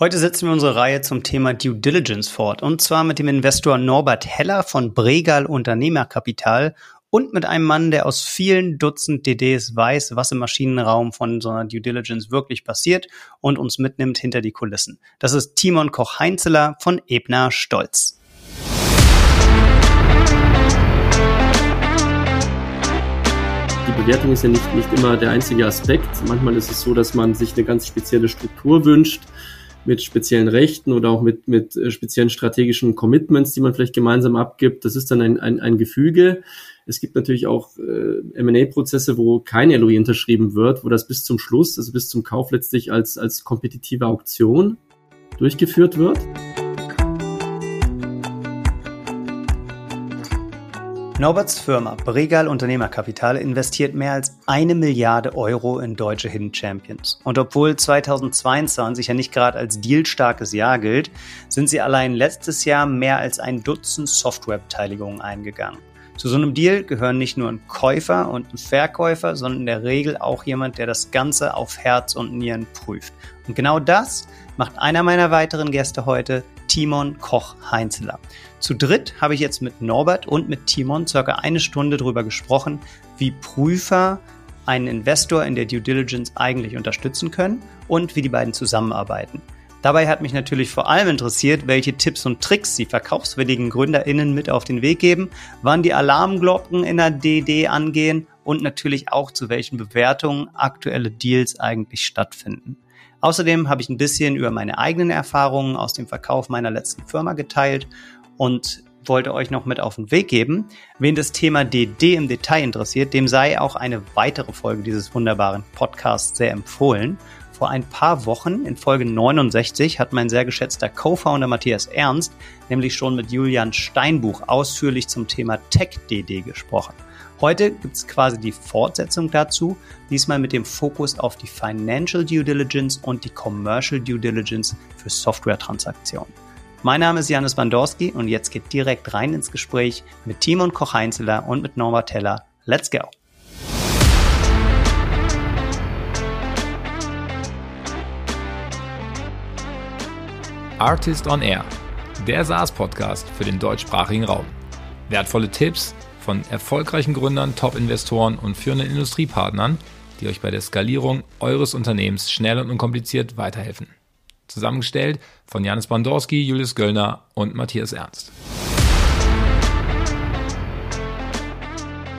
Heute setzen wir unsere Reihe zum Thema Due Diligence fort und zwar mit dem Investor Norbert Heller von Bregal Unternehmerkapital und mit einem Mann, der aus vielen Dutzend DDs weiß, was im Maschinenraum von so einer Due Diligence wirklich passiert und uns mitnimmt hinter die Kulissen. Das ist Timon Koch-Heinzeler von Ebner Stolz. Die Bewertung ist ja nicht, nicht immer der einzige Aspekt. Manchmal ist es so, dass man sich eine ganz spezielle Struktur wünscht mit speziellen Rechten oder auch mit, mit äh, speziellen strategischen Commitments, die man vielleicht gemeinsam abgibt. Das ist dann ein, ein, ein Gefüge. Es gibt natürlich auch äh, M&A-Prozesse, wo kein LOI unterschrieben wird, wo das bis zum Schluss, also bis zum Kauf letztlich als, als kompetitive Auktion durchgeführt wird. Norberts Firma Bregal Unternehmerkapital investiert mehr als eine Milliarde Euro in deutsche Hidden Champions. Und obwohl 2022 ja nicht gerade als dealstarkes Jahr gilt, sind sie allein letztes Jahr mehr als ein Dutzend Softwarebeteiligungen eingegangen. Zu so einem Deal gehören nicht nur ein Käufer und ein Verkäufer, sondern in der Regel auch jemand, der das Ganze auf Herz und Nieren prüft. Und genau das macht einer meiner weiteren Gäste heute, Timon Koch-Heinzeler. Zu dritt habe ich jetzt mit Norbert und mit Timon circa eine Stunde darüber gesprochen, wie Prüfer einen Investor in der Due Diligence eigentlich unterstützen können und wie die beiden zusammenarbeiten. Dabei hat mich natürlich vor allem interessiert, welche Tipps und Tricks sie verkaufswilligen GründerInnen mit auf den Weg geben, wann die Alarmglocken in der DD angehen und natürlich auch zu welchen Bewertungen aktuelle Deals eigentlich stattfinden. Außerdem habe ich ein bisschen über meine eigenen Erfahrungen aus dem Verkauf meiner letzten Firma geteilt und wollte euch noch mit auf den Weg geben. Wen das Thema DD im Detail interessiert, dem sei auch eine weitere Folge dieses wunderbaren Podcasts sehr empfohlen. Vor ein paar Wochen, in Folge 69, hat mein sehr geschätzter Co-Founder Matthias Ernst nämlich schon mit Julian Steinbuch ausführlich zum Thema Tech-DD gesprochen. Heute gibt es quasi die Fortsetzung dazu, diesmal mit dem Fokus auf die Financial Due Diligence und die Commercial Due Diligence für Software-Transaktionen. Mein Name ist Janis Bandorski und jetzt geht direkt rein ins Gespräch mit Timon Koch-Heinzeler und mit Norbert Teller. Let's go! Artist on Air, der SaaS-Podcast für den deutschsprachigen Raum. Wertvolle Tipps, von erfolgreichen Gründern, Top-Investoren und führenden Industriepartnern, die euch bei der Skalierung eures Unternehmens schnell und unkompliziert weiterhelfen. Zusammengestellt von Janis Bandorski, Julius Göllner und Matthias Ernst.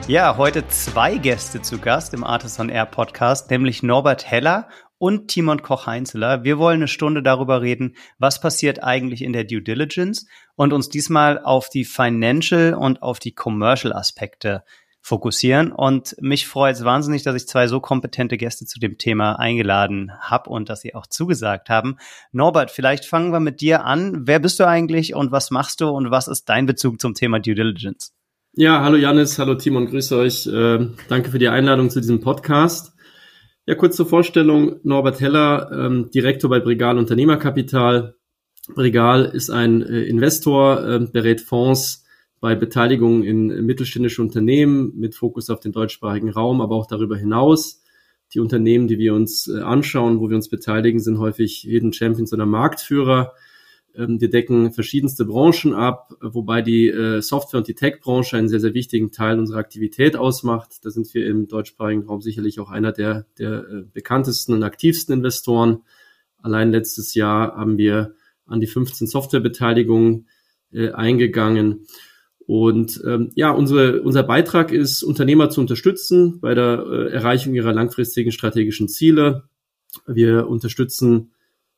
Ja, heute zwei Gäste zu Gast im Artisan Air Podcast, nämlich Norbert Heller und Timon Koch-Heinzeler. Wir wollen eine Stunde darüber reden, was passiert eigentlich in der Due Diligence und uns diesmal auf die Financial und auf die Commercial Aspekte fokussieren. Und mich freut es wahnsinnig, dass ich zwei so kompetente Gäste zu dem Thema eingeladen habe und dass sie auch zugesagt haben. Norbert, vielleicht fangen wir mit dir an. Wer bist du eigentlich und was machst du und was ist dein Bezug zum Thema Due Diligence? Ja, hallo Janis, hallo Timon, grüße euch. Äh, danke für die Einladung zu diesem Podcast. Ja, kurz zur Vorstellung. Norbert Heller, ähm, Direktor bei Bregal Unternehmerkapital. Bregal ist ein äh, Investor, äh, berät Fonds bei Beteiligung in mittelständische Unternehmen mit Fokus auf den deutschsprachigen Raum, aber auch darüber hinaus. Die Unternehmen, die wir uns äh, anschauen, wo wir uns beteiligen, sind häufig Hidden Champions oder Marktführer wir decken verschiedenste Branchen ab, wobei die äh, Software- und die Tech-Branche einen sehr, sehr wichtigen Teil unserer Aktivität ausmacht. Da sind wir im deutschsprachigen Raum sicherlich auch einer der, der äh, bekanntesten und aktivsten Investoren. Allein letztes Jahr haben wir an die 15 Softwarebeteiligungen äh, eingegangen. Und ähm, ja, unsere, unser Beitrag ist, Unternehmer zu unterstützen bei der äh, Erreichung ihrer langfristigen strategischen Ziele. Wir unterstützen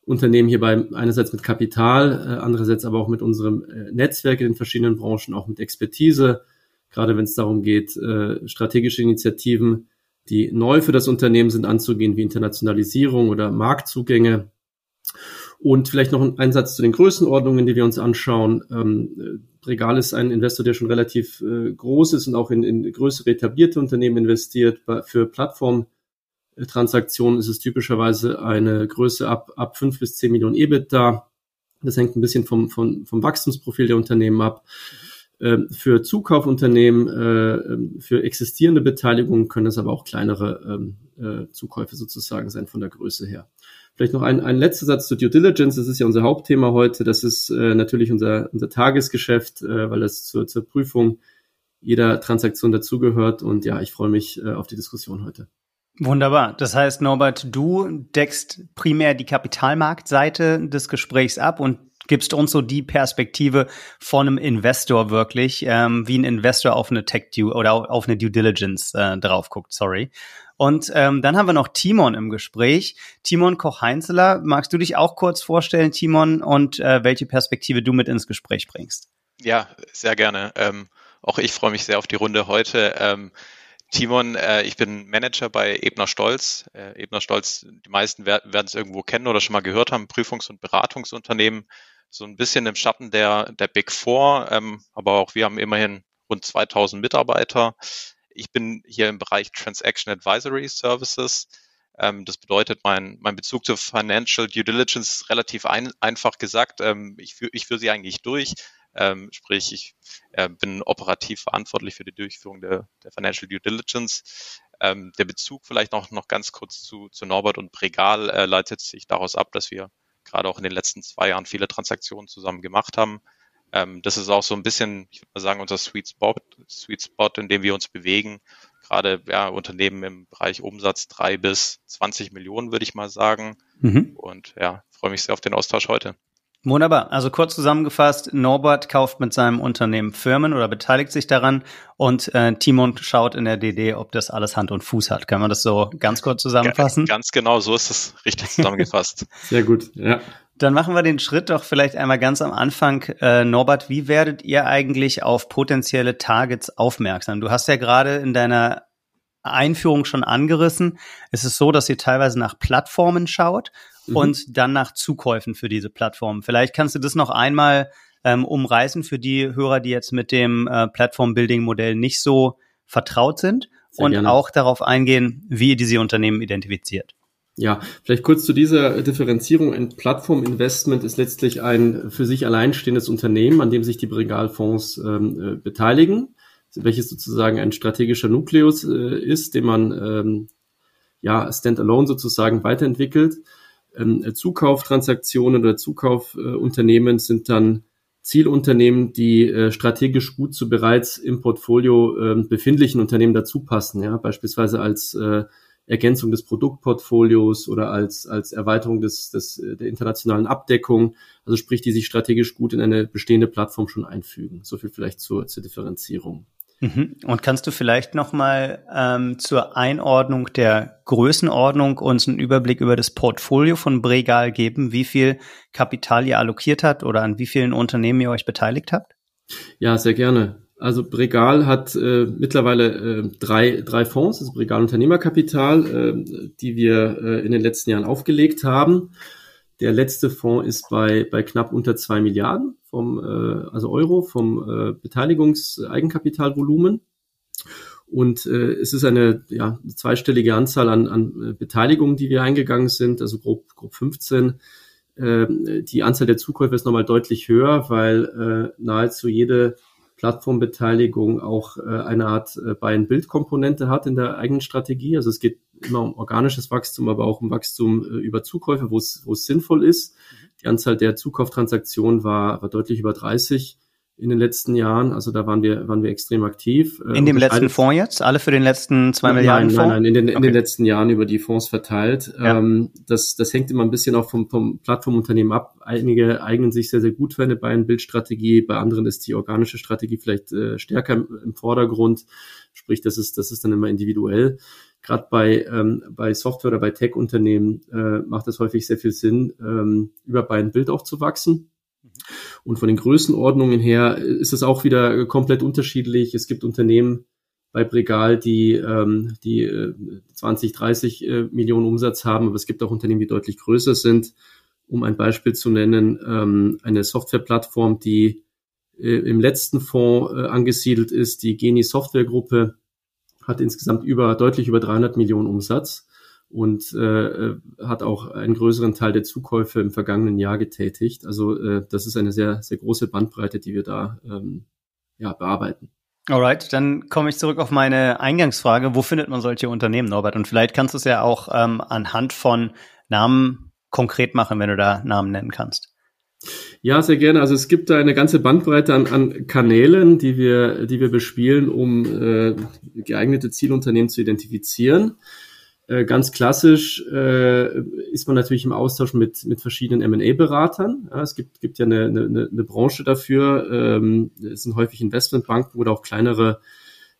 Unternehmen hierbei einerseits mit Kapital, äh, andererseits aber auch mit unserem äh, Netzwerk in den verschiedenen Branchen, auch mit Expertise, gerade wenn es darum geht, äh, strategische Initiativen, die neu für das Unternehmen sind, anzugehen, wie Internationalisierung oder Marktzugänge. Und vielleicht noch ein Einsatz zu den Größenordnungen, die wir uns anschauen. Ähm, Regal ist ein Investor, der schon relativ äh, groß ist und auch in, in größere etablierte Unternehmen investiert. Für Plattform Transaktionen ist es typischerweise eine Größe ab, ab 5 bis 10 Millionen EBITDA. Das hängt ein bisschen vom, vom, vom Wachstumsprofil der Unternehmen ab. Ähm, für Zukaufunternehmen, äh, ähm, für existierende Beteiligungen können es aber auch kleinere ähm, äh, Zukäufe sozusagen sein von der Größe her. Vielleicht noch ein, ein letzter Satz zu Due Diligence. Das ist ja unser Hauptthema heute. Das ist äh, natürlich unser, unser Tagesgeschäft, äh, weil das zur, zur Prüfung jeder Transaktion dazugehört. Und ja, ich freue mich äh, auf die Diskussion heute. Wunderbar. Das heißt, Norbert, du deckst primär die Kapitalmarktseite des Gesprächs ab und gibst uns so die Perspektive von einem Investor wirklich, ähm, wie ein Investor auf eine Tech Due oder auf eine Due Diligence äh, drauf guckt, sorry. Und ähm, dann haben wir noch Timon im Gespräch. Timon Koch-Heinzeler, magst du dich auch kurz vorstellen, Timon, und äh, welche Perspektive du mit ins Gespräch bringst? Ja, sehr gerne. Ähm, auch ich freue mich sehr auf die Runde heute. Ähm, Timon, äh, ich bin Manager bei Ebner Stolz. Äh, Ebner Stolz, die meisten werden es irgendwo kennen oder schon mal gehört haben, Prüfungs- und Beratungsunternehmen so ein bisschen im Schatten der, der Big Four, ähm, aber auch wir haben immerhin rund 2000 Mitarbeiter. Ich bin hier im Bereich Transaction Advisory Services. Ähm, das bedeutet, mein, mein Bezug zur Financial Due Diligence ist relativ ein, einfach gesagt. Ähm, ich führe ich führ sie eigentlich durch. Ähm, sprich, ich äh, bin operativ verantwortlich für die Durchführung der, der Financial Due Diligence. Ähm, der Bezug vielleicht noch, noch ganz kurz zu, zu Norbert und Pregal äh, leitet sich daraus ab, dass wir gerade auch in den letzten zwei Jahren viele Transaktionen zusammen gemacht haben. Ähm, das ist auch so ein bisschen, ich würde mal sagen, unser Sweet Spot, Sweet Spot, in dem wir uns bewegen. Gerade ja, Unternehmen im Bereich Umsatz drei bis 20 Millionen, würde ich mal sagen. Mhm. Und ja, freue mich sehr auf den Austausch heute. Wunderbar. Also kurz zusammengefasst, Norbert kauft mit seinem Unternehmen Firmen oder beteiligt sich daran und äh, Timon schaut in der DD, ob das alles Hand und Fuß hat. Kann man das so ganz kurz zusammenfassen? Ganz genau, so ist es richtig zusammengefasst. Sehr gut, ja. Dann machen wir den Schritt doch vielleicht einmal ganz am Anfang. Äh, Norbert, wie werdet ihr eigentlich auf potenzielle Targets aufmerksam? Du hast ja gerade in deiner Einführung schon angerissen. Es ist so, dass ihr teilweise nach Plattformen schaut mhm. und dann nach Zukäufen für diese Plattformen. Vielleicht kannst du das noch einmal ähm, umreißen für die Hörer, die jetzt mit dem äh, Plattform-Building-Modell nicht so vertraut sind Sehr und gerne. auch darauf eingehen, wie ihr diese Unternehmen identifiziert. Ja, vielleicht kurz zu dieser Differenzierung. Ein Plattforminvestment ist letztlich ein für sich alleinstehendes Unternehmen, an dem sich die Brigalfonds ähm, äh, beteiligen, welches sozusagen ein strategischer Nukleus äh, ist, den man ähm, ja standalone sozusagen weiterentwickelt. Ähm, Zukauftransaktionen oder Zukaufunternehmen sind dann Zielunternehmen, die äh, strategisch gut zu bereits im Portfolio äh, befindlichen Unternehmen dazu passen, ja, beispielsweise als äh, Ergänzung des Produktportfolios oder als, als Erweiterung des, des, der internationalen Abdeckung, also sprich, die sich strategisch gut in eine bestehende Plattform schon einfügen. So viel vielleicht zur, zur Differenzierung. Mhm. Und kannst du vielleicht nochmal ähm, zur Einordnung der Größenordnung uns einen Überblick über das Portfolio von Bregal geben, wie viel Kapital ihr allokiert habt oder an wie vielen Unternehmen ihr euch beteiligt habt? Ja, sehr gerne. Also Bregal hat äh, mittlerweile äh, drei, drei Fonds, also Bregal Unternehmerkapital, äh, die wir äh, in den letzten Jahren aufgelegt haben. Der letzte Fonds ist bei, bei knapp unter zwei Milliarden vom, äh, also Euro vom äh, Beteiligungseigenkapitalvolumen. Und äh, es ist eine ja, zweistellige Anzahl an, an äh, Beteiligungen, die wir eingegangen sind, also grob, grob 15. Äh, die Anzahl der Zukäufe ist nochmal deutlich höher, weil äh, nahezu jede Plattformbeteiligung auch äh, eine Art äh, Buy-and-Build-Komponente hat in der eigenen Strategie. Also es geht immer um organisches Wachstum, aber auch um Wachstum äh, über Zukäufe, wo es, sinnvoll ist. Mhm. Die Anzahl der Zukauftransaktionen war, war deutlich über 30 in den letzten Jahren. Also da waren wir, waren wir extrem aktiv. Äh, in dem letzten Fonds jetzt? Alle für den letzten zwei nein, Milliarden Fonds? Nein, nein, in den, okay. in den letzten Jahren über die Fonds verteilt. Ja. Ähm, das, das hängt immer ein bisschen auch vom, vom Plattformunternehmen ab. Einige eignen sich sehr, sehr gut für eine Buy-and-Build-Strategie. Bei anderen ist die organische Strategie vielleicht äh, stärker im, im Vordergrund. Sprich, das ist, das ist dann immer individuell gerade bei, ähm, bei Software- oder bei Tech-Unternehmen äh, macht es häufig sehr viel Sinn, ähm, über and Build auch zu wachsen. Und von den Größenordnungen her ist es auch wieder komplett unterschiedlich. Es gibt Unternehmen bei Bregal, die, ähm, die äh, 20, 30 äh, Millionen Umsatz haben, aber es gibt auch Unternehmen, die deutlich größer sind. Um ein Beispiel zu nennen, ähm, eine Softwareplattform, die äh, im letzten Fonds äh, angesiedelt ist, die Geni Software Gruppe, hat insgesamt über deutlich über 300 Millionen Umsatz und äh, hat auch einen größeren Teil der Zukäufe im vergangenen Jahr getätigt. Also äh, das ist eine sehr, sehr große Bandbreite, die wir da ähm, ja, bearbeiten. Alright, dann komme ich zurück auf meine Eingangsfrage. Wo findet man solche Unternehmen, Norbert? Und vielleicht kannst du es ja auch ähm, anhand von Namen konkret machen, wenn du da Namen nennen kannst. Ja, sehr gerne. Also es gibt da eine ganze Bandbreite an, an Kanälen, die wir, die wir bespielen, um äh, geeignete Zielunternehmen zu identifizieren. Äh, ganz klassisch äh, ist man natürlich im Austausch mit, mit verschiedenen M&A-Beratern. Ja, es gibt, gibt ja eine, eine, eine Branche dafür. Ähm, es sind häufig Investmentbanken oder auch kleinere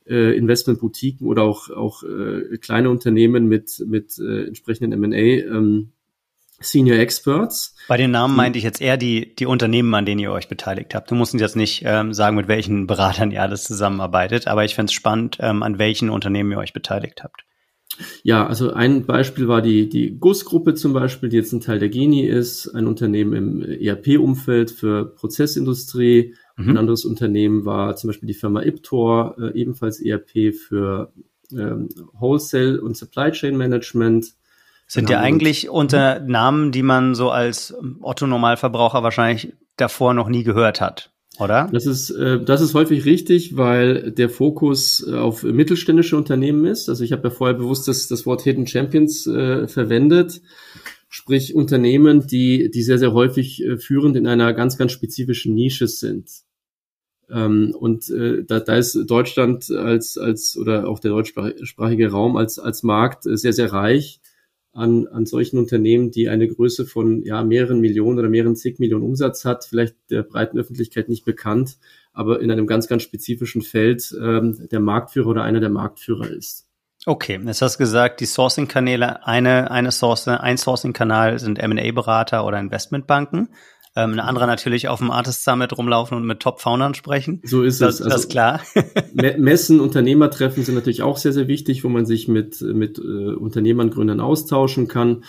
äh, Investmentboutiquen oder auch, auch äh, kleine Unternehmen mit, mit äh, entsprechenden M&A ähm, Senior Experts. Bei den Namen meinte ich jetzt eher die, die Unternehmen, an denen ihr euch beteiligt habt. Du musst uns jetzt nicht ähm, sagen, mit welchen Beratern ihr alles zusammenarbeitet, aber ich fände es spannend, ähm, an welchen Unternehmen ihr euch beteiligt habt. Ja, also ein Beispiel war die, die GUS-Gruppe zum Beispiel, die jetzt ein Teil der Geni ist, ein Unternehmen im ERP-Umfeld für Prozessindustrie. Mhm. Ein anderes Unternehmen war zum Beispiel die Firma Iptor, äh, ebenfalls ERP für ähm, Wholesale und Supply Chain Management. Sind ja eigentlich unter Namen, die man so als Otto-Normalverbraucher wahrscheinlich davor noch nie gehört hat oder? Das ist, äh, das ist häufig richtig, weil der Fokus äh, auf mittelständische Unternehmen ist. Also ich habe ja vorher bewusst das, das Wort Hidden Champions äh, verwendet, sprich Unternehmen, die, die sehr, sehr häufig äh, führend in einer ganz, ganz spezifischen Nische sind. Ähm, und äh, da, da ist Deutschland als, als oder auch der deutschsprachige Raum als, als Markt äh, sehr, sehr reich an, an solchen Unternehmen, die eine Größe von ja, mehreren Millionen oder mehreren zig Millionen Umsatz hat, vielleicht der breiten Öffentlichkeit nicht bekannt, aber in einem ganz, ganz spezifischen Feld ähm, der Marktführer oder einer der Marktführer ist. Okay, jetzt hast du gesagt, die Sourcing-Kanäle, eine, eine Source, ein Sourcing-Kanal sind M&A-Berater oder Investmentbanken. Ähm, eine andere natürlich auf dem Artist Summit rumlaufen und mit Top-Foundern sprechen. So ist das, es. Also das ist klar. Messen, Unternehmertreffen sind natürlich auch sehr, sehr wichtig, wo man sich mit, mit äh, Unternehmern, Gründern austauschen kann.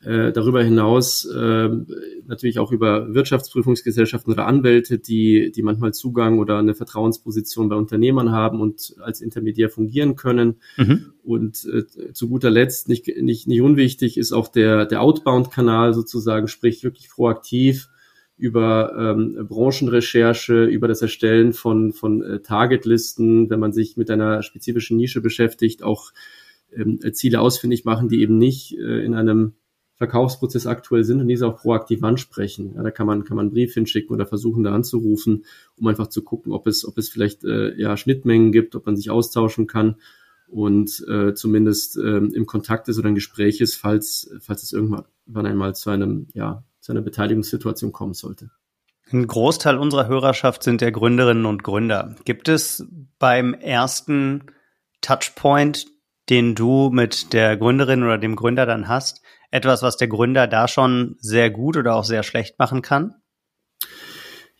Äh, darüber hinaus äh, natürlich auch über Wirtschaftsprüfungsgesellschaften oder Anwälte, die, die manchmal Zugang oder eine Vertrauensposition bei Unternehmern haben und als Intermediär fungieren können. Mhm. Und äh, zu guter Letzt, nicht, nicht, nicht unwichtig, ist auch der, der Outbound-Kanal sozusagen, sprich wirklich proaktiv über ähm, Branchenrecherche, über das Erstellen von, von äh, Targetlisten, wenn man sich mit einer spezifischen Nische beschäftigt, auch ähm, Ziele ausfindig machen, die eben nicht äh, in einem Verkaufsprozess aktuell sind und diese auch proaktiv ansprechen. Ja, da kann man, kann man einen Brief hinschicken oder versuchen, da anzurufen, um einfach zu gucken, ob es, ob es vielleicht äh, ja, Schnittmengen gibt, ob man sich austauschen kann und äh, zumindest äh, im Kontakt ist oder ein Gespräch ist, falls, falls es irgendwann einmal zu einem, ja, zu einer Beteiligungssituation kommen sollte. Ein Großteil unserer Hörerschaft sind der Gründerinnen und Gründer. Gibt es beim ersten Touchpoint, den du mit der Gründerin oder dem Gründer dann hast, etwas, was der Gründer da schon sehr gut oder auch sehr schlecht machen kann?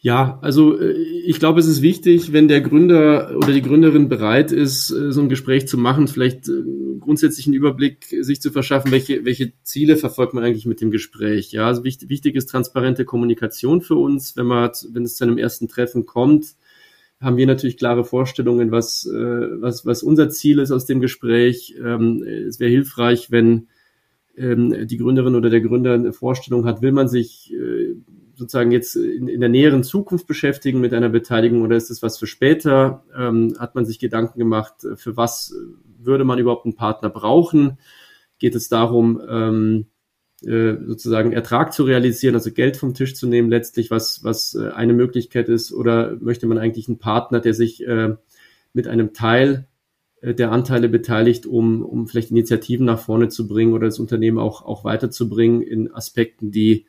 Ja, also äh, ich glaube, es ist wichtig, wenn der Gründer oder die Gründerin bereit ist, äh, so ein Gespräch zu machen, vielleicht äh, grundsätzlich einen Überblick sich zu verschaffen, welche, welche Ziele verfolgt man eigentlich mit dem Gespräch. Ja, also wichtig, wichtig ist transparente Kommunikation für uns. Wenn man, wenn es zu einem ersten Treffen kommt, haben wir natürlich klare Vorstellungen, was, was, was unser Ziel ist aus dem Gespräch. Ähm, es wäre hilfreich, wenn ähm, die Gründerin oder der Gründer eine Vorstellung hat, will man sich sozusagen jetzt in, in, der näheren Zukunft beschäftigen mit einer Beteiligung oder ist es was für später? Ähm, hat man sich Gedanken gemacht, für was würde man überhaupt einen Partner brauchen? Geht es darum, ähm, äh, sozusagen Ertrag zu realisieren, also Geld vom Tisch zu nehmen, letztlich was, was äh, eine Möglichkeit ist, oder möchte man eigentlich einen Partner, der sich äh, mit einem Teil äh, der Anteile beteiligt, um, um vielleicht Initiativen nach vorne zu bringen oder das Unternehmen auch, auch weiterzubringen in Aspekten, die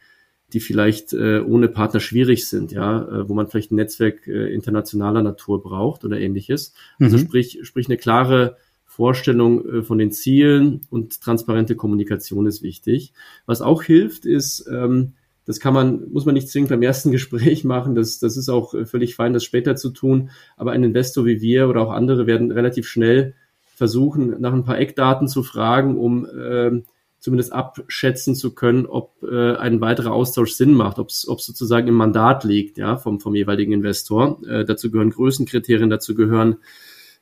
die vielleicht äh, ohne Partner schwierig sind, ja, äh, wo man vielleicht ein Netzwerk äh, internationaler Natur braucht oder ähnliches. Also mhm. sprich, sprich eine klare Vorstellung äh, von den Zielen und transparente Kommunikation ist wichtig. Was auch hilft, ist, ähm, das kann man, muss man nicht zwingend beim ersten Gespräch machen. Das, das ist auch äh, völlig fein, das später zu tun. Aber ein Investor wie wir oder auch andere werden relativ schnell versuchen, nach ein paar Eckdaten zu fragen, um äh, zumindest abschätzen zu können, ob äh, ein weiterer Austausch Sinn macht, ob es sozusagen im Mandat liegt, ja, vom, vom jeweiligen Investor. Äh, dazu gehören Größenkriterien, dazu gehören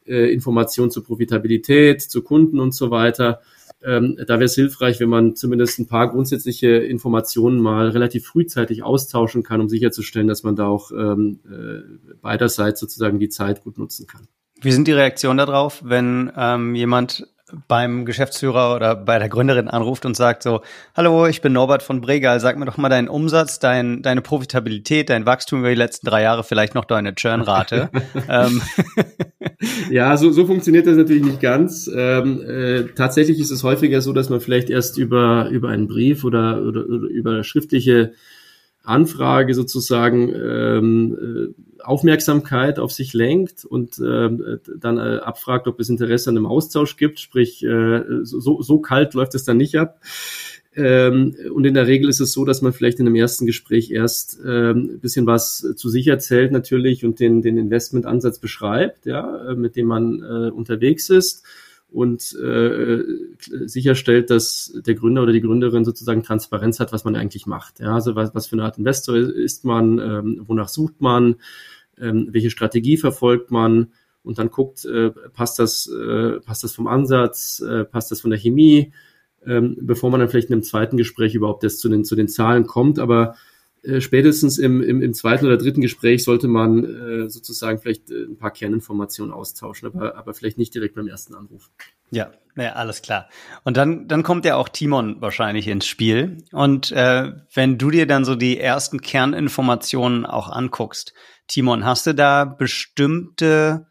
äh, Informationen zur Profitabilität, zu Kunden und so weiter. Ähm, da wäre es hilfreich, wenn man zumindest ein paar grundsätzliche Informationen mal relativ frühzeitig austauschen kann, um sicherzustellen, dass man da auch ähm, äh, beiderseits sozusagen die Zeit gut nutzen kann. Wie sind die Reaktionen darauf, wenn ähm, jemand beim Geschäftsführer oder bei der Gründerin anruft und sagt so, hallo, ich bin Norbert von Bregal, sag mir doch mal deinen Umsatz, dein, deine Profitabilität, dein Wachstum über die letzten drei Jahre, vielleicht noch deine Churnrate. ähm. Ja, so, so funktioniert das natürlich nicht ganz. Ähm, äh, tatsächlich ist es häufiger so, dass man vielleicht erst über, über einen Brief oder, oder, oder über schriftliche Anfrage sozusagen ähm, äh, Aufmerksamkeit auf sich lenkt und äh, dann äh, abfragt, ob es Interesse an einem Austausch gibt. Sprich, äh, so, so kalt läuft es dann nicht ab. Ähm, und in der Regel ist es so, dass man vielleicht in einem ersten Gespräch erst ähm, ein bisschen was zu sich erzählt natürlich und den, den Investmentansatz beschreibt, ja, mit dem man äh, unterwegs ist und äh, sicherstellt, dass der Gründer oder die Gründerin sozusagen Transparenz hat, was man eigentlich macht. Ja, also was, was für eine Art Investor ist man, ähm, wonach sucht man, ähm, welche Strategie verfolgt man und dann guckt, äh, passt das, äh, passt das vom Ansatz, äh, passt das von der Chemie, ähm, bevor man dann vielleicht in einem zweiten Gespräch überhaupt erst zu den, zu den Zahlen kommt. Aber äh, spätestens im, im, im zweiten oder dritten Gespräch sollte man äh, sozusagen vielleicht äh, ein paar Kerninformationen austauschen, aber, aber vielleicht nicht direkt beim ersten Anruf. Ja, ja, alles klar. Und dann, dann kommt ja auch Timon wahrscheinlich ins Spiel. Und äh, wenn du dir dann so die ersten Kerninformationen auch anguckst, Timon, hast du da bestimmte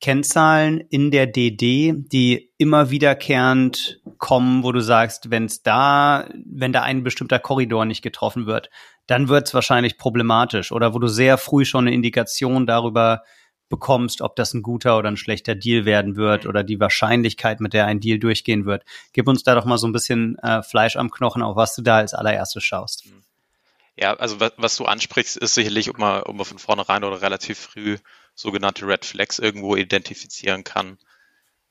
Kennzahlen in der DD, die immer wiederkehrend kommen, wo du sagst, wenn es da, wenn da ein bestimmter Korridor nicht getroffen wird, dann wird es wahrscheinlich problematisch oder wo du sehr früh schon eine Indikation darüber bekommst, ob das ein guter oder ein schlechter Deal werden wird oder die Wahrscheinlichkeit, mit der ein Deal durchgehen wird. Gib uns da doch mal so ein bisschen äh, Fleisch am Knochen, auf was du da als allererstes schaust. Ja, also was, was du ansprichst, ist sicherlich, ob man, ob man von vornherein oder relativ früh sogenannte Red Flags irgendwo identifizieren kann.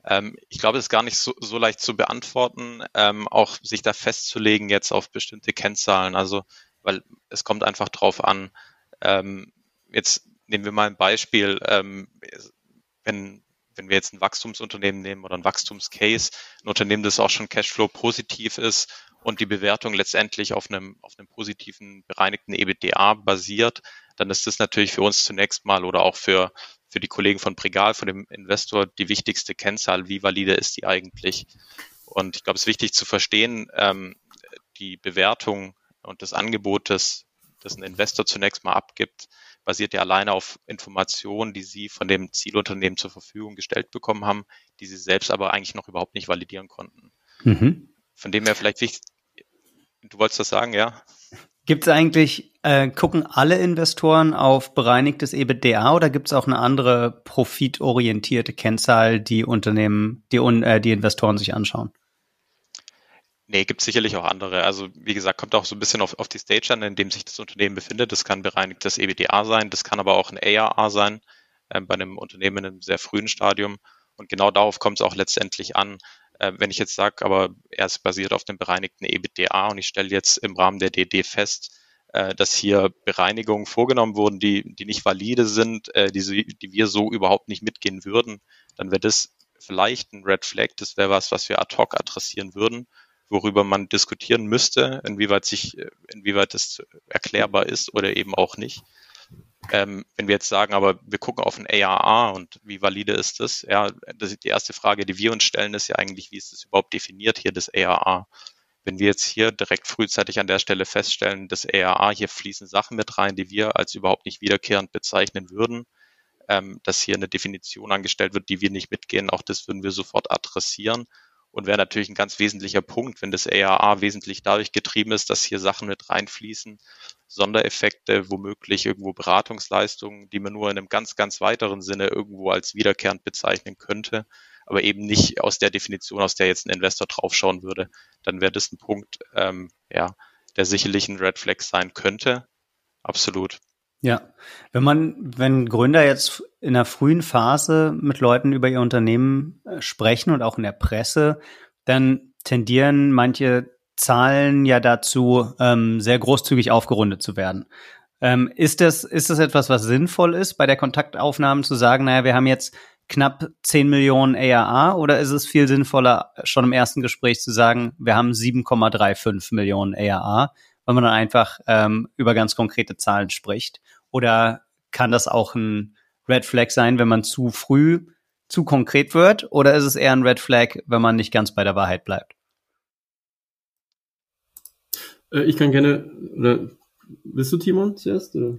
Ähm, ich glaube, es ist gar nicht so, so leicht zu beantworten, ähm, auch sich da festzulegen jetzt auf bestimmte Kennzahlen. Also weil es kommt einfach drauf an. Ähm, jetzt nehmen wir mal ein Beispiel, ähm, wenn, wenn wir jetzt ein Wachstumsunternehmen nehmen oder ein Wachstumscase, ein Unternehmen, das auch schon Cashflow positiv ist und die Bewertung letztendlich auf einem, auf einem positiven bereinigten EBITDA basiert, dann ist das natürlich für uns zunächst mal oder auch für, für die Kollegen von Pregal, von dem Investor, die wichtigste Kennzahl. Wie valide ist die eigentlich? Und ich glaube, es ist wichtig zu verstehen, ähm, die Bewertung und das Angebot, das, ein Investor zunächst mal abgibt, basiert ja alleine auf Informationen, die Sie von dem Zielunternehmen zur Verfügung gestellt bekommen haben, die Sie selbst aber eigentlich noch überhaupt nicht validieren konnten. Mhm. Von dem her vielleicht wichtig, du wolltest das sagen, ja? Gibt es eigentlich, äh, gucken alle Investoren auf bereinigtes EBITDA oder gibt es auch eine andere profitorientierte Kennzahl, die Unternehmen, die, äh, die Investoren sich anschauen? Nee, gibt sicherlich auch andere. Also wie gesagt, kommt auch so ein bisschen auf, auf die Stage an, in dem sich das Unternehmen befindet. Das kann bereinigtes EBITDA sein, das kann aber auch ein ARA sein, äh, bei einem Unternehmen in einem sehr frühen Stadium. Und genau darauf kommt es auch letztendlich an. Äh, wenn ich jetzt sage, aber er ist basiert auf dem bereinigten EBITDA und ich stelle jetzt im Rahmen der DD fest, äh, dass hier Bereinigungen vorgenommen wurden, die, die nicht valide sind, äh, die, die wir so überhaupt nicht mitgehen würden, dann wäre das vielleicht ein Red Flag. Das wäre was, was wir ad hoc adressieren würden worüber man diskutieren müsste, inwieweit sich, inwieweit das erklärbar ist oder eben auch nicht. Ähm, wenn wir jetzt sagen, aber wir gucken auf ein ARA und wie valide ist das? Ja, das ist die erste Frage, die wir uns stellen, ist ja eigentlich, wie ist das überhaupt definiert hier, das ARA? Wenn wir jetzt hier direkt frühzeitig an der Stelle feststellen, das ARA, hier fließen Sachen mit rein, die wir als überhaupt nicht wiederkehrend bezeichnen würden, ähm, dass hier eine Definition angestellt wird, die wir nicht mitgehen, auch das würden wir sofort adressieren und wäre natürlich ein ganz wesentlicher Punkt, wenn das ARA wesentlich dadurch getrieben ist, dass hier Sachen mit reinfließen, Sondereffekte, womöglich irgendwo Beratungsleistungen, die man nur in einem ganz, ganz weiteren Sinne irgendwo als wiederkehrend bezeichnen könnte, aber eben nicht aus der Definition, aus der jetzt ein Investor draufschauen würde, dann wäre das ein Punkt, ähm, ja, der sicherlich ein Red Flag sein könnte. Absolut. Ja, wenn man, wenn Gründer jetzt in der frühen Phase mit Leuten über ihr Unternehmen äh, sprechen und auch in der Presse, dann tendieren manche Zahlen ja dazu, ähm, sehr großzügig aufgerundet zu werden. Ähm, ist das, ist das etwas, was sinnvoll ist, bei der Kontaktaufnahme zu sagen, naja, wir haben jetzt knapp 10 Millionen ARA oder ist es viel sinnvoller, schon im ersten Gespräch zu sagen, wir haben 7,35 Millionen ARA? Wenn man dann einfach ähm, über ganz konkrete Zahlen spricht? Oder kann das auch ein Red Flag sein, wenn man zu früh zu konkret wird? Oder ist es eher ein Red Flag, wenn man nicht ganz bei der Wahrheit bleibt? Äh, ich kann gerne, oder willst du Timon zuerst? Oder?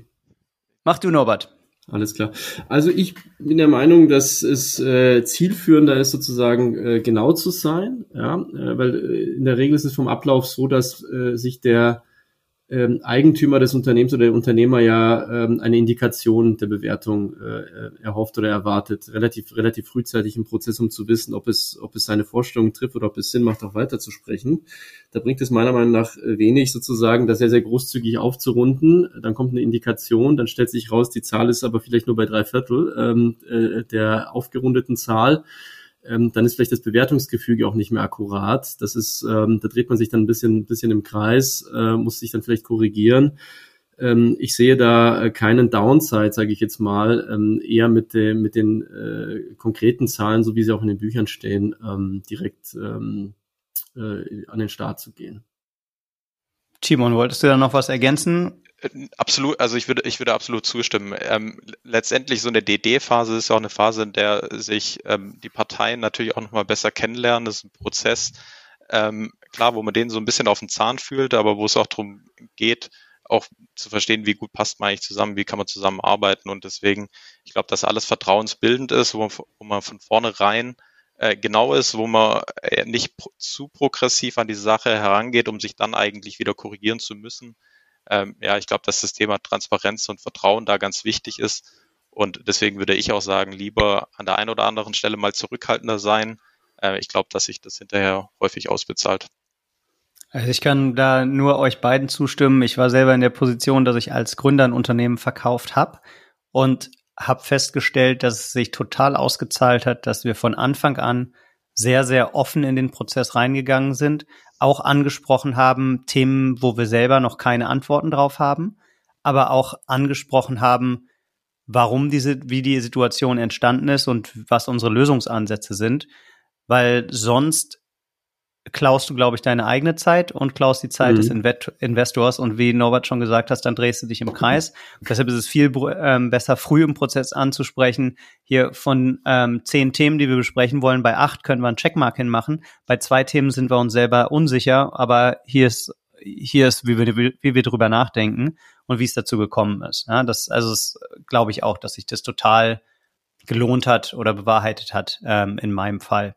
Mach du, Norbert. Alles klar. Also ich bin der Meinung, dass es äh, zielführender ist, sozusagen äh, genau zu sein, ja, äh, weil äh, in der Regel ist es vom Ablauf so, dass äh, sich der ähm, Eigentümer des Unternehmens oder der Unternehmer ja ähm, eine Indikation der Bewertung äh, erhofft oder erwartet, relativ, relativ frühzeitig im Prozess, um zu wissen, ob es, ob es seine Vorstellungen trifft oder ob es Sinn macht, auch weiter zu sprechen. Da bringt es meiner Meinung nach wenig, sozusagen, das sehr, sehr großzügig aufzurunden. Dann kommt eine Indikation, dann stellt sich raus, die Zahl ist aber vielleicht nur bei drei Viertel ähm, äh, der aufgerundeten Zahl ähm, dann ist vielleicht das Bewertungsgefüge auch nicht mehr akkurat. Das ist, ähm, da dreht man sich dann ein bisschen, bisschen im Kreis, äh, muss sich dann vielleicht korrigieren. Ähm, ich sehe da äh, keinen Downside, sage ich jetzt mal, ähm, eher mit, dem, mit den äh, konkreten Zahlen, so wie sie auch in den Büchern stehen, ähm, direkt ähm, äh, an den Start zu gehen. Timon, wolltest du da noch was ergänzen? Absolut, also ich würde, ich würde absolut zustimmen. Ähm, letztendlich so eine DD-Phase ist ja auch eine Phase, in der sich ähm, die Parteien natürlich auch nochmal besser kennenlernen. Das ist ein Prozess, ähm, klar, wo man denen so ein bisschen auf den Zahn fühlt, aber wo es auch darum geht, auch zu verstehen, wie gut passt man eigentlich zusammen, wie kann man zusammenarbeiten. Und deswegen, ich glaube, dass alles vertrauensbildend ist, wo man, wo man von vornherein äh, genau ist, wo man äh, nicht zu progressiv an die Sache herangeht, um sich dann eigentlich wieder korrigieren zu müssen ähm, ja, ich glaube, dass das Thema Transparenz und Vertrauen da ganz wichtig ist. Und deswegen würde ich auch sagen, lieber an der einen oder anderen Stelle mal zurückhaltender sein. Äh, ich glaube, dass sich das hinterher häufig ausbezahlt. Also ich kann da nur euch beiden zustimmen. Ich war selber in der Position, dass ich als Gründer ein Unternehmen verkauft habe und habe festgestellt, dass es sich total ausgezahlt hat, dass wir von Anfang an sehr, sehr offen in den Prozess reingegangen sind, auch angesprochen haben, Themen, wo wir selber noch keine Antworten drauf haben, aber auch angesprochen haben, warum diese, wie die Situation entstanden ist und was unsere Lösungsansätze sind, weil sonst klaust du, glaube ich, deine eigene Zeit und klaust die Zeit mhm. des Invet Investors und wie Norbert schon gesagt hast, dann drehst du dich im Kreis. Deshalb ist es viel ähm, besser, früh im Prozess anzusprechen. Hier von ähm, zehn Themen, die wir besprechen wollen, bei acht können wir einen Checkmark hinmachen. Bei zwei Themen sind wir uns selber unsicher, aber hier ist hier ist, wie wir, wie wir drüber nachdenken und wie es dazu gekommen ist. Ja, das, also es glaube ich auch, dass sich das total gelohnt hat oder bewahrheitet hat ähm, in meinem Fall.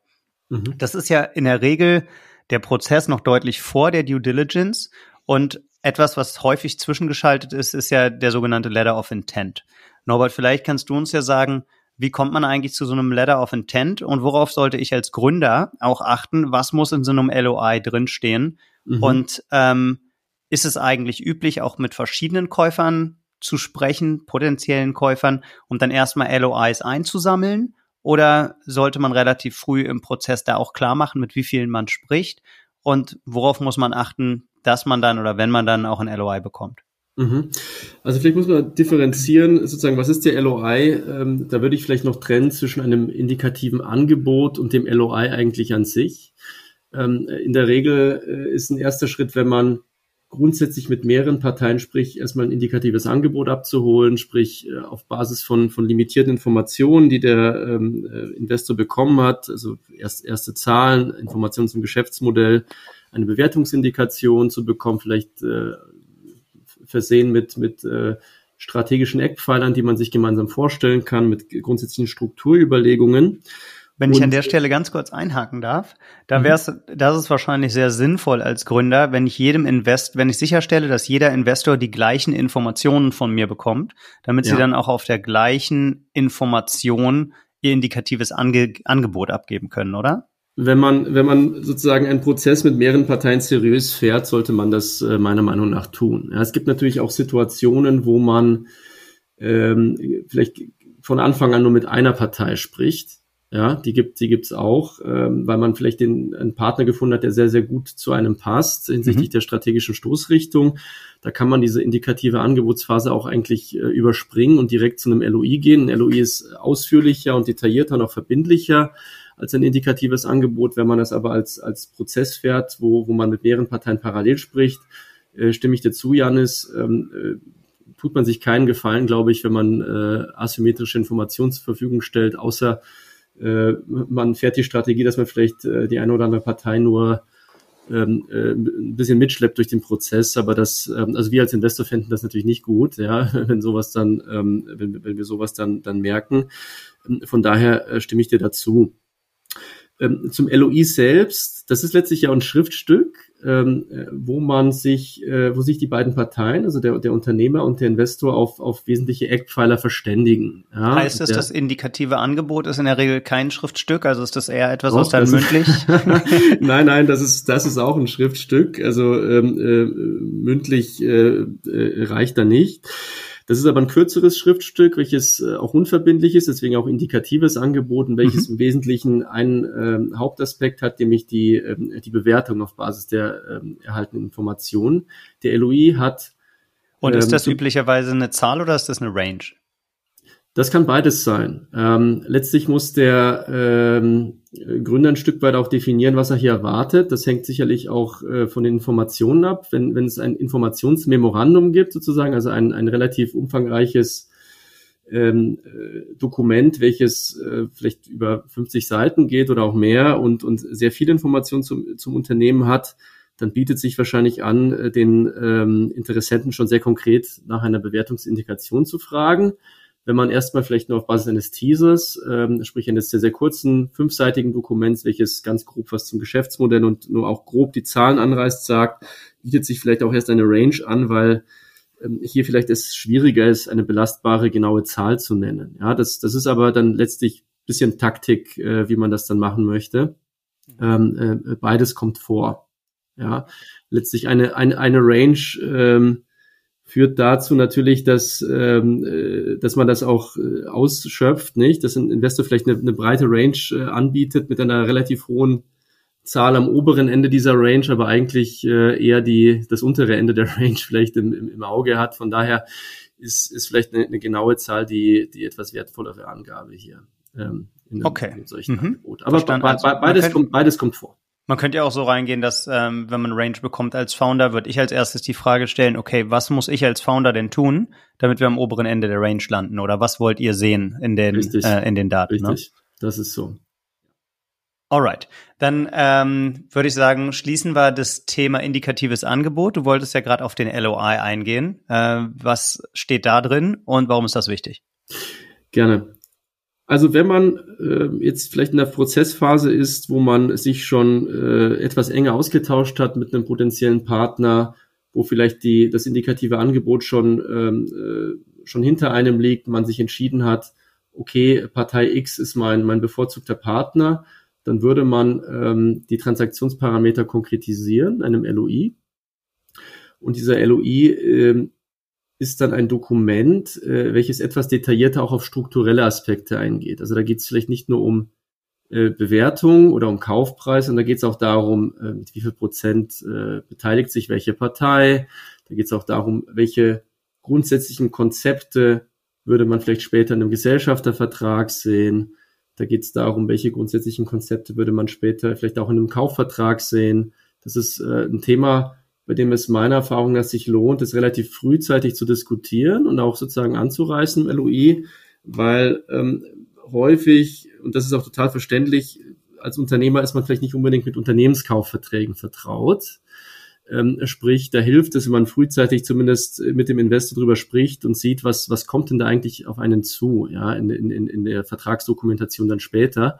Mhm. Das ist ja in der Regel der Prozess noch deutlich vor der Due Diligence und etwas, was häufig zwischengeschaltet ist, ist ja der sogenannte Letter of Intent. Norbert, vielleicht kannst du uns ja sagen, wie kommt man eigentlich zu so einem Letter of Intent und worauf sollte ich als Gründer auch achten? Was muss in so einem LOI drinstehen? Mhm. Und ähm, ist es eigentlich üblich, auch mit verschiedenen Käufern zu sprechen, potenziellen Käufern, um dann erstmal LOIs einzusammeln? Oder sollte man relativ früh im Prozess da auch klar machen, mit wie vielen man spricht? Und worauf muss man achten, dass man dann oder wenn man dann auch ein LOI bekommt? Mhm. Also vielleicht muss man differenzieren, sozusagen, was ist der LOI? Ähm, da würde ich vielleicht noch trennen zwischen einem indikativen Angebot und dem LOI eigentlich an sich. Ähm, in der Regel äh, ist ein erster Schritt, wenn man grundsätzlich mit mehreren Parteien, sprich erstmal ein indikatives Angebot abzuholen, sprich äh, auf Basis von, von limitierten Informationen, die der ähm, äh, Investor bekommen hat, also erst, erste Zahlen, Informationen zum Geschäftsmodell, eine Bewertungsindikation zu bekommen, vielleicht äh, versehen mit, mit äh, strategischen Eckpfeilern, die man sich gemeinsam vorstellen kann, mit grundsätzlichen Strukturüberlegungen. Wenn ich an der Stelle ganz kurz einhaken darf, da wäre es, das ist wahrscheinlich sehr sinnvoll als Gründer, wenn ich jedem Invest, wenn ich sicherstelle, dass jeder Investor die gleichen Informationen von mir bekommt, damit ja. sie dann auch auf der gleichen Information ihr indikatives Ange Angebot abgeben können, oder? Wenn man, wenn man sozusagen einen Prozess mit mehreren Parteien seriös fährt, sollte man das äh, meiner Meinung nach tun. Ja, es gibt natürlich auch Situationen, wo man ähm, vielleicht von Anfang an nur mit einer Partei spricht ja, die gibt, die gibt's auch, ähm, weil man vielleicht den einen Partner gefunden hat, der sehr, sehr gut zu einem passt hinsichtlich mhm. der strategischen Stoßrichtung. Da kann man diese indikative Angebotsphase auch eigentlich äh, überspringen und direkt zu einem LOI gehen. Ein LOI ist ausführlicher und detaillierter und auch verbindlicher als ein indikatives Angebot. Wenn man das aber als, als Prozess fährt, wo, wo man mit mehreren Parteien parallel spricht, äh, stimme ich dir zu, Janis, ähm, äh, tut man sich keinen Gefallen, glaube ich, wenn man äh, asymmetrische Informationen zur Verfügung stellt, außer äh, man fährt die Strategie, dass man vielleicht äh, die eine oder andere Partei nur ähm, äh, ein bisschen mitschleppt durch den Prozess, aber das, ähm, also wir als Investor finden das natürlich nicht gut, ja, wenn sowas dann, ähm, wenn, wenn wir sowas dann, dann merken. Ähm, von daher äh, stimme ich dir dazu. Ähm, zum LOI selbst, das ist letztlich ja ein Schriftstück, ähm, äh, wo man sich, äh, wo sich die beiden Parteien, also der, der Unternehmer und der Investor auf, auf wesentliche Eckpfeiler verständigen. Ja, heißt es, der, das indikative Angebot ist in der Regel kein Schriftstück, also ist das eher etwas, was dann mündlich? nein, nein, das ist, das ist auch ein Schriftstück, also ähm, äh, mündlich äh, äh, reicht da nicht. Das ist aber ein kürzeres Schriftstück, welches äh, auch unverbindlich ist, deswegen auch indikatives angeboten, welches mhm. im Wesentlichen einen ähm, Hauptaspekt hat, nämlich die, ähm, die Bewertung auf Basis der ähm, erhaltenen Informationen. Der LOI hat. Und ist ähm, das üblicherweise eine Zahl oder ist das eine Range? Das kann beides sein. Ähm, letztlich muss der ähm, Gründer ein Stück weit auch definieren, was er hier erwartet. Das hängt sicherlich auch äh, von den Informationen ab. Wenn, wenn es ein Informationsmemorandum gibt, sozusagen, also ein, ein relativ umfangreiches ähm, äh, Dokument, welches äh, vielleicht über 50 Seiten geht oder auch mehr und, und sehr viel Information zum, zum Unternehmen hat, dann bietet sich wahrscheinlich an, äh, den ähm, Interessenten schon sehr konkret nach einer Bewertungsindikation zu fragen wenn man erstmal vielleicht nur auf Basis eines Teasers, ähm, sprich eines sehr, sehr kurzen, fünfseitigen Dokuments, welches ganz grob was zum Geschäftsmodell und nur auch grob die Zahlen anreißt, sagt, bietet sich vielleicht auch erst eine Range an, weil ähm, hier vielleicht es schwieriger ist, eine belastbare, genaue Zahl zu nennen. Ja, das, das ist aber dann letztlich bisschen Taktik, äh, wie man das dann machen möchte. Ähm, äh, beides kommt vor. Ja, letztlich eine, eine, eine Range, ähm, führt dazu natürlich, dass, ähm, äh, dass man das auch äh, ausschöpft, nicht? Dass ein Investor vielleicht eine, eine breite Range äh, anbietet mit einer relativ hohen Zahl am oberen Ende dieser Range, aber eigentlich äh, eher die, das untere Ende der Range vielleicht im, im, im Auge hat. Von daher ist, ist vielleicht eine, eine genaue Zahl die, die etwas wertvollere Angabe hier. Ähm, in, okay. in solchen mhm. Angebot. Aber be be also beides, kommt, beides kommt vor. Man könnte ja auch so reingehen, dass ähm, wenn man Range bekommt als Founder, würde ich als erstes die Frage stellen, okay, was muss ich als Founder denn tun, damit wir am oberen Ende der Range landen? Oder was wollt ihr sehen in den, äh, in den Daten? Ne? Richtig, ne? das ist so. Alright, dann ähm, würde ich sagen, schließen wir das Thema indikatives Angebot. Du wolltest ja gerade auf den LOI eingehen. Äh, was steht da drin und warum ist das wichtig? Gerne. Also wenn man äh, jetzt vielleicht in der Prozessphase ist, wo man sich schon äh, etwas enger ausgetauscht hat mit einem potenziellen Partner, wo vielleicht die, das indikative Angebot schon, ähm, äh, schon hinter einem liegt, man sich entschieden hat, okay, Partei X ist mein, mein bevorzugter Partner, dann würde man ähm, die Transaktionsparameter konkretisieren, einem LOI. Und dieser LOI ähm, ist dann ein Dokument, äh, welches etwas detaillierter auch auf strukturelle Aspekte eingeht. Also da geht es vielleicht nicht nur um äh, Bewertung oder um Kaufpreis, sondern da geht es auch darum, äh, mit wie viel Prozent äh, beteiligt sich welche Partei. Da geht es auch darum, welche grundsätzlichen Konzepte würde man vielleicht später in einem Gesellschaftervertrag sehen. Da geht es darum, welche grundsätzlichen Konzepte würde man später vielleicht auch in einem Kaufvertrag sehen. Das ist äh, ein Thema, bei dem es meiner Erfahrung nach sich lohnt, es relativ frühzeitig zu diskutieren und auch sozusagen anzureißen im LOI, weil ähm, häufig, und das ist auch total verständlich, als Unternehmer ist man vielleicht nicht unbedingt mit Unternehmenskaufverträgen vertraut. Ähm, sprich, da hilft es, wenn man frühzeitig zumindest mit dem Investor drüber spricht und sieht, was, was kommt denn da eigentlich auf einen zu, ja, in, in, in der Vertragsdokumentation dann später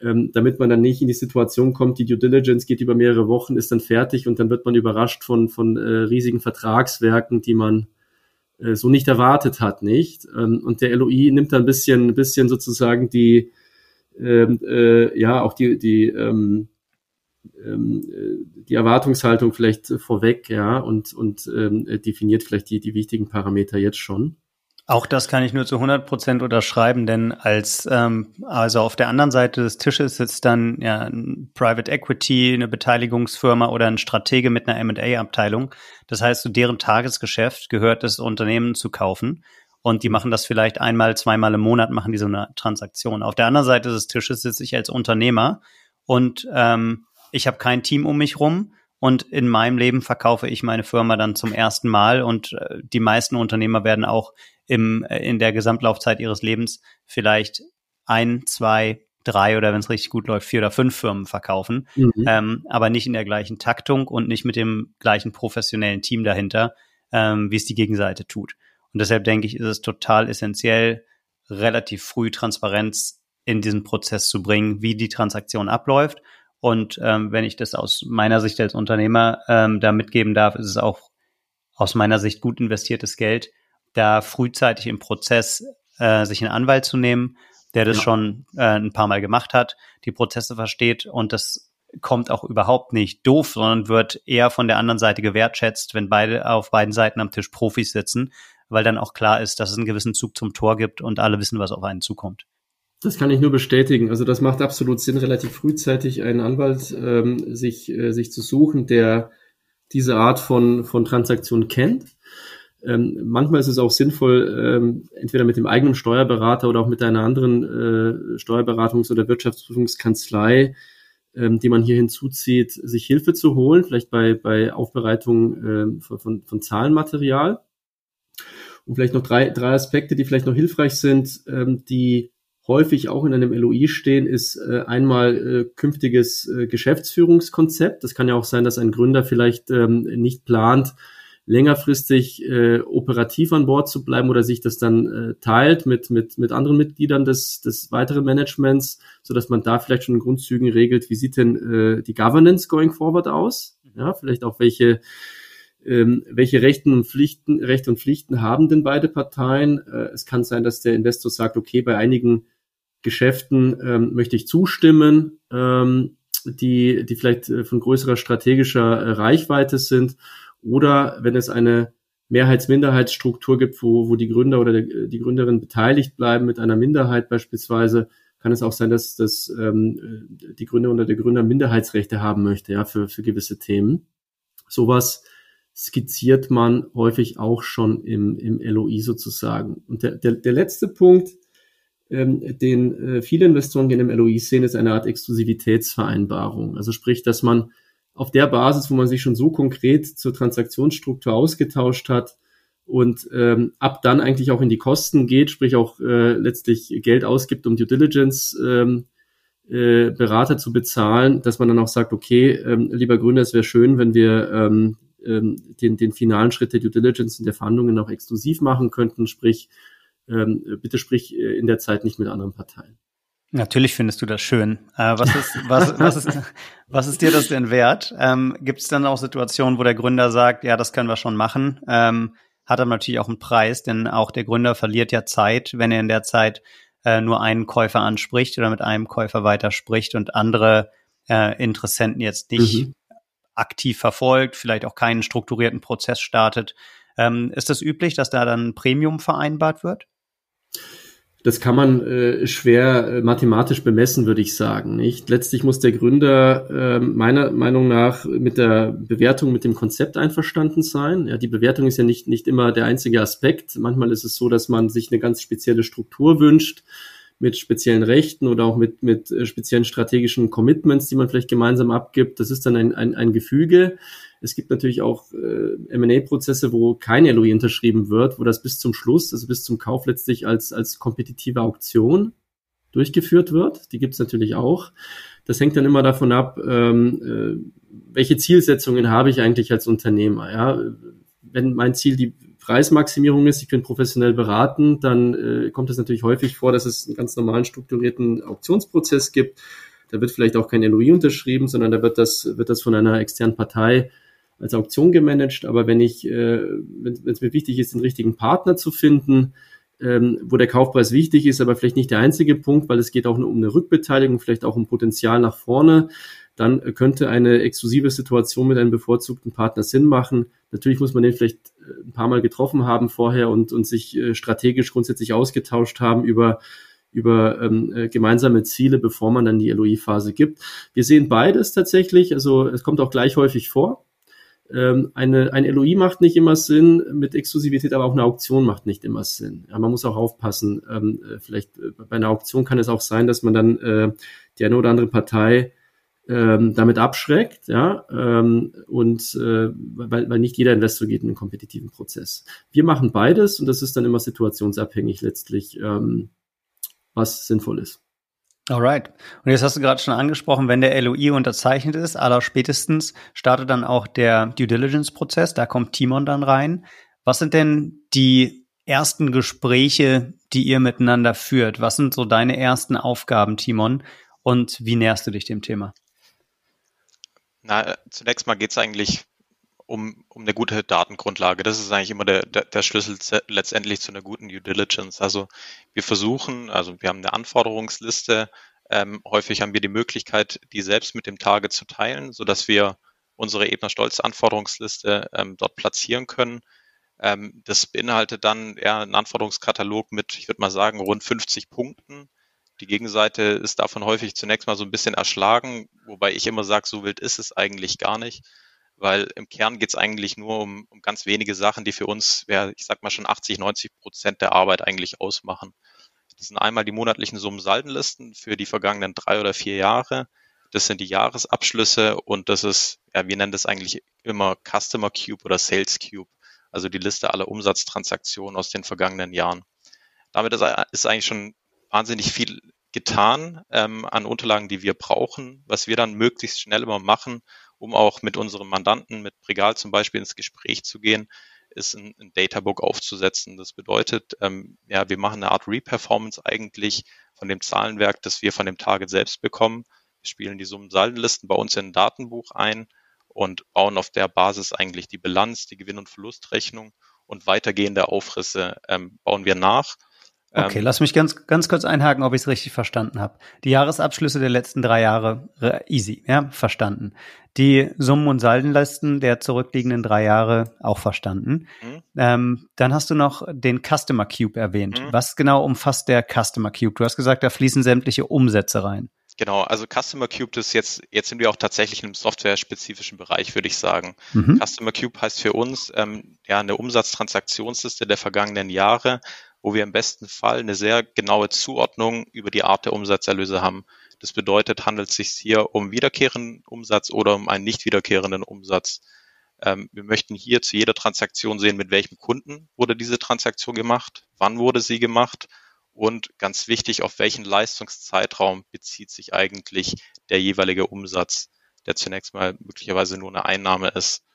ähm, damit man dann nicht in die Situation kommt, die Due Diligence geht über mehrere Wochen, ist dann fertig und dann wird man überrascht von, von äh, riesigen Vertragswerken, die man äh, so nicht erwartet hat, nicht? Ähm, und der LOI nimmt dann ein bisschen, ein bisschen sozusagen die, ähm, äh, ja, auch die, die, ähm, ähm, äh, die Erwartungshaltung vielleicht vorweg, ja, und, und ähm, definiert vielleicht die, die wichtigen Parameter jetzt schon. Auch das kann ich nur zu 100 Prozent unterschreiben, denn als ähm, also auf der anderen Seite des Tisches sitzt dann ja ein Private Equity, eine Beteiligungsfirma oder ein Stratege mit einer M&A-Abteilung. Das heißt, zu deren Tagesgeschäft gehört das Unternehmen zu kaufen und die machen das vielleicht einmal, zweimal im Monat machen die so eine Transaktion. Auf der anderen Seite des Tisches sitze ich als Unternehmer und ähm, ich habe kein Team um mich rum und in meinem Leben verkaufe ich meine Firma dann zum ersten Mal und äh, die meisten Unternehmer werden auch im, äh, in der Gesamtlaufzeit ihres Lebens vielleicht ein, zwei, drei oder wenn es richtig gut läuft, vier oder fünf Firmen verkaufen, mhm. ähm, aber nicht in der gleichen Taktung und nicht mit dem gleichen professionellen Team dahinter, ähm, wie es die Gegenseite tut. Und deshalb denke ich, ist es total essentiell, relativ früh Transparenz in diesen Prozess zu bringen, wie die Transaktion abläuft. Und ähm, wenn ich das aus meiner Sicht als Unternehmer ähm, da mitgeben darf, ist es auch aus meiner Sicht gut investiertes Geld, da frühzeitig im Prozess äh, sich einen Anwalt zu nehmen, der das ja. schon äh, ein paar Mal gemacht hat, die Prozesse versteht und das kommt auch überhaupt nicht doof, sondern wird eher von der anderen Seite gewertschätzt, wenn beide auf beiden Seiten am Tisch Profis sitzen, weil dann auch klar ist, dass es einen gewissen Zug zum Tor gibt und alle wissen, was auf einen zukommt. Das kann ich nur bestätigen. Also das macht absolut Sinn, relativ frühzeitig einen Anwalt ähm, sich, äh, sich zu suchen, der diese Art von, von Transaktion kennt. Ähm, manchmal ist es auch sinnvoll, ähm, entweder mit dem eigenen Steuerberater oder auch mit einer anderen äh, Steuerberatungs- oder Wirtschaftsprüfungskanzlei, ähm, die man hier hinzuzieht, sich Hilfe zu holen, vielleicht bei, bei Aufbereitung ähm, von, von, von Zahlenmaterial. Und vielleicht noch drei, drei Aspekte, die vielleicht noch hilfreich sind, ähm, die häufig auch in einem LOI stehen, ist äh, einmal äh, künftiges äh, Geschäftsführungskonzept. Das kann ja auch sein, dass ein Gründer vielleicht ähm, nicht plant, längerfristig äh, operativ an Bord zu bleiben oder sich das dann äh, teilt mit, mit, mit anderen Mitgliedern des, des weiteren Managements, so dass man da vielleicht schon in Grundzügen regelt, wie sieht denn äh, die Governance going forward aus? Ja, vielleicht auch welche ähm, welche Rechten und Pflichten, Rechte und Pflichten haben denn beide Parteien? Äh, es kann sein, dass der Investor sagt, okay, bei einigen Geschäften ähm, möchte ich zustimmen, ähm, die, die vielleicht äh, von größerer strategischer äh, Reichweite sind. Oder wenn es eine Mehrheits-Minderheitsstruktur gibt, wo, wo die Gründer oder die, die Gründerin beteiligt bleiben mit einer Minderheit beispielsweise, kann es auch sein, dass, dass ähm, die Gründer oder der Gründer Minderheitsrechte haben möchte, ja, für, für gewisse Themen. Sowas skizziert man häufig auch schon im, im LOI sozusagen. Und der, der, der letzte Punkt, ähm, den äh, viele Investoren gerne im LOI sehen, ist eine Art Exklusivitätsvereinbarung. Also sprich, dass man auf der Basis, wo man sich schon so konkret zur Transaktionsstruktur ausgetauscht hat und ähm, ab dann eigentlich auch in die Kosten geht, sprich auch äh, letztlich Geld ausgibt, um Due Diligence ähm, äh, Berater zu bezahlen, dass man dann auch sagt, okay, ähm, lieber Gründer, es wäre schön, wenn wir ähm, ähm, den, den finalen Schritt der Due Diligence und der Verhandlungen auch exklusiv machen könnten, sprich ähm, bitte sprich äh, in der Zeit nicht mit anderen Parteien. Natürlich findest du das schön. Äh, was, ist, was, was, ist, was ist dir das denn wert? Ähm, Gibt es dann auch Situationen, wo der Gründer sagt, ja, das können wir schon machen? Ähm, hat aber natürlich auch einen Preis, denn auch der Gründer verliert ja Zeit, wenn er in der Zeit äh, nur einen Käufer anspricht oder mit einem Käufer weiterspricht und andere äh, Interessenten jetzt nicht mhm. aktiv verfolgt, vielleicht auch keinen strukturierten Prozess startet. Ähm, ist das üblich, dass da dann Premium vereinbart wird? Das kann man äh, schwer äh, mathematisch bemessen, würde ich sagen. Nicht? Letztlich muss der Gründer äh, meiner Meinung nach mit der Bewertung, mit dem Konzept einverstanden sein. Ja, die Bewertung ist ja nicht, nicht immer der einzige Aspekt. Manchmal ist es so, dass man sich eine ganz spezielle Struktur wünscht mit speziellen Rechten oder auch mit, mit äh, speziellen strategischen Commitments, die man vielleicht gemeinsam abgibt. Das ist dann ein, ein, ein Gefüge. Es gibt natürlich auch äh, M&A-Prozesse, wo kein LOI unterschrieben wird, wo das bis zum Schluss, also bis zum Kauf letztlich als, als kompetitive Auktion durchgeführt wird. Die gibt es natürlich auch. Das hängt dann immer davon ab, ähm, äh, welche Zielsetzungen habe ich eigentlich als Unternehmer. Ja? Wenn mein Ziel die Preismaximierung ist, ich bin professionell beraten, dann äh, kommt es natürlich häufig vor, dass es einen ganz normalen strukturierten Auktionsprozess gibt. Da wird vielleicht auch kein LOI unterschrieben, sondern da wird das, wird das von einer externen Partei als Auktion gemanagt. Aber wenn ich, äh, wenn es mir wichtig ist, den richtigen Partner zu finden, ähm, wo der Kaufpreis wichtig ist, aber vielleicht nicht der einzige Punkt, weil es geht auch um eine Rückbeteiligung, vielleicht auch um Potenzial nach vorne, dann könnte eine exklusive Situation mit einem bevorzugten Partner Sinn machen. Natürlich muss man den vielleicht äh, ein paar Mal getroffen haben vorher und, und sich äh, strategisch grundsätzlich ausgetauscht haben über über ähm, äh, gemeinsame Ziele, bevor man dann die LOI-Phase gibt. Wir sehen beides tatsächlich, also es kommt auch gleich häufig vor. Ähm, eine, ein LOI macht nicht immer Sinn mit Exklusivität, aber auch eine Auktion macht nicht immer Sinn. Ja, man muss auch aufpassen. Ähm, äh, vielleicht bei einer Auktion kann es auch sein, dass man dann äh, die eine oder andere Partei ähm, damit abschreckt, ja, ähm, und äh, weil, weil nicht jeder Investor geht in einen kompetitiven Prozess. Wir machen beides und das ist dann immer situationsabhängig letztlich, ähm, was sinnvoll ist. Alright. Und jetzt hast du gerade schon angesprochen, wenn der LOI unterzeichnet ist, aller spätestens startet dann auch der Due Diligence Prozess, da kommt Timon dann rein. Was sind denn die ersten Gespräche, die ihr miteinander führt? Was sind so deine ersten Aufgaben, Timon? Und wie näherst du dich dem Thema? Na, zunächst mal geht es eigentlich um, um eine gute Datengrundlage. Das ist eigentlich immer der, der, der Schlüssel letztendlich zu einer guten Due Diligence. Also wir versuchen, also wir haben eine Anforderungsliste. Ähm, häufig haben wir die Möglichkeit, die selbst mit dem Target zu teilen, so dass wir unsere Ebner Stolz Anforderungsliste ähm, dort platzieren können. Ähm, das beinhaltet dann eher einen Anforderungskatalog mit, ich würde mal sagen, rund 50 Punkten. Die Gegenseite ist davon häufig zunächst mal so ein bisschen erschlagen, wobei ich immer sage, so wild ist es eigentlich gar nicht weil im Kern geht es eigentlich nur um, um ganz wenige Sachen, die für uns, ja, ich sag mal schon 80, 90 Prozent der Arbeit eigentlich ausmachen. Das sind einmal die monatlichen Summen-Saldenlisten für die vergangenen drei oder vier Jahre. Das sind die Jahresabschlüsse und das ist, ja, wir nennen das eigentlich immer Customer Cube oder Sales Cube, also die Liste aller Umsatztransaktionen aus den vergangenen Jahren. Damit ist eigentlich schon wahnsinnig viel getan ähm, an Unterlagen, die wir brauchen, was wir dann möglichst schnell immer machen, um auch mit unserem Mandanten, mit Pregal zum Beispiel ins Gespräch zu gehen, ist ein, ein Databook aufzusetzen. Das bedeutet, ähm, ja, wir machen eine Art Reperformance eigentlich von dem Zahlenwerk, das wir von dem Target selbst bekommen. Wir spielen die Summen-Saldenlisten bei uns in ein Datenbuch ein und bauen auf der Basis eigentlich die Bilanz, die Gewinn- und Verlustrechnung und weitergehende Aufrisse ähm, bauen wir nach Okay, ähm, lass mich ganz, ganz kurz einhaken, ob ich es richtig verstanden habe. Die Jahresabschlüsse der letzten drei Jahre, easy, ja, verstanden. Die Summen- und Saldenlisten der zurückliegenden drei Jahre auch verstanden. Mhm. Ähm, dann hast du noch den Customer Cube erwähnt. Mhm. Was genau umfasst der Customer Cube? Du hast gesagt, da fließen sämtliche Umsätze rein. Genau, also Customer Cube ist jetzt, jetzt sind wir auch tatsächlich in einem software-spezifischen Bereich, würde ich sagen. Mhm. Customer Cube heißt für uns ähm, ja eine Umsatztransaktionsliste der vergangenen Jahre, wo wir im besten Fall eine sehr genaue Zuordnung über die Art der Umsatzerlöse haben. Das bedeutet, handelt es sich hier um wiederkehrenden Umsatz oder um einen nicht wiederkehrenden Umsatz. Ähm, wir möchten hier zu jeder Transaktion sehen, mit welchem Kunden wurde diese Transaktion gemacht, wann wurde sie gemacht und ganz wichtig, auf welchen Leistungszeitraum bezieht sich eigentlich der jeweilige Umsatz, der zunächst mal möglicherweise nur eine Einnahme ist.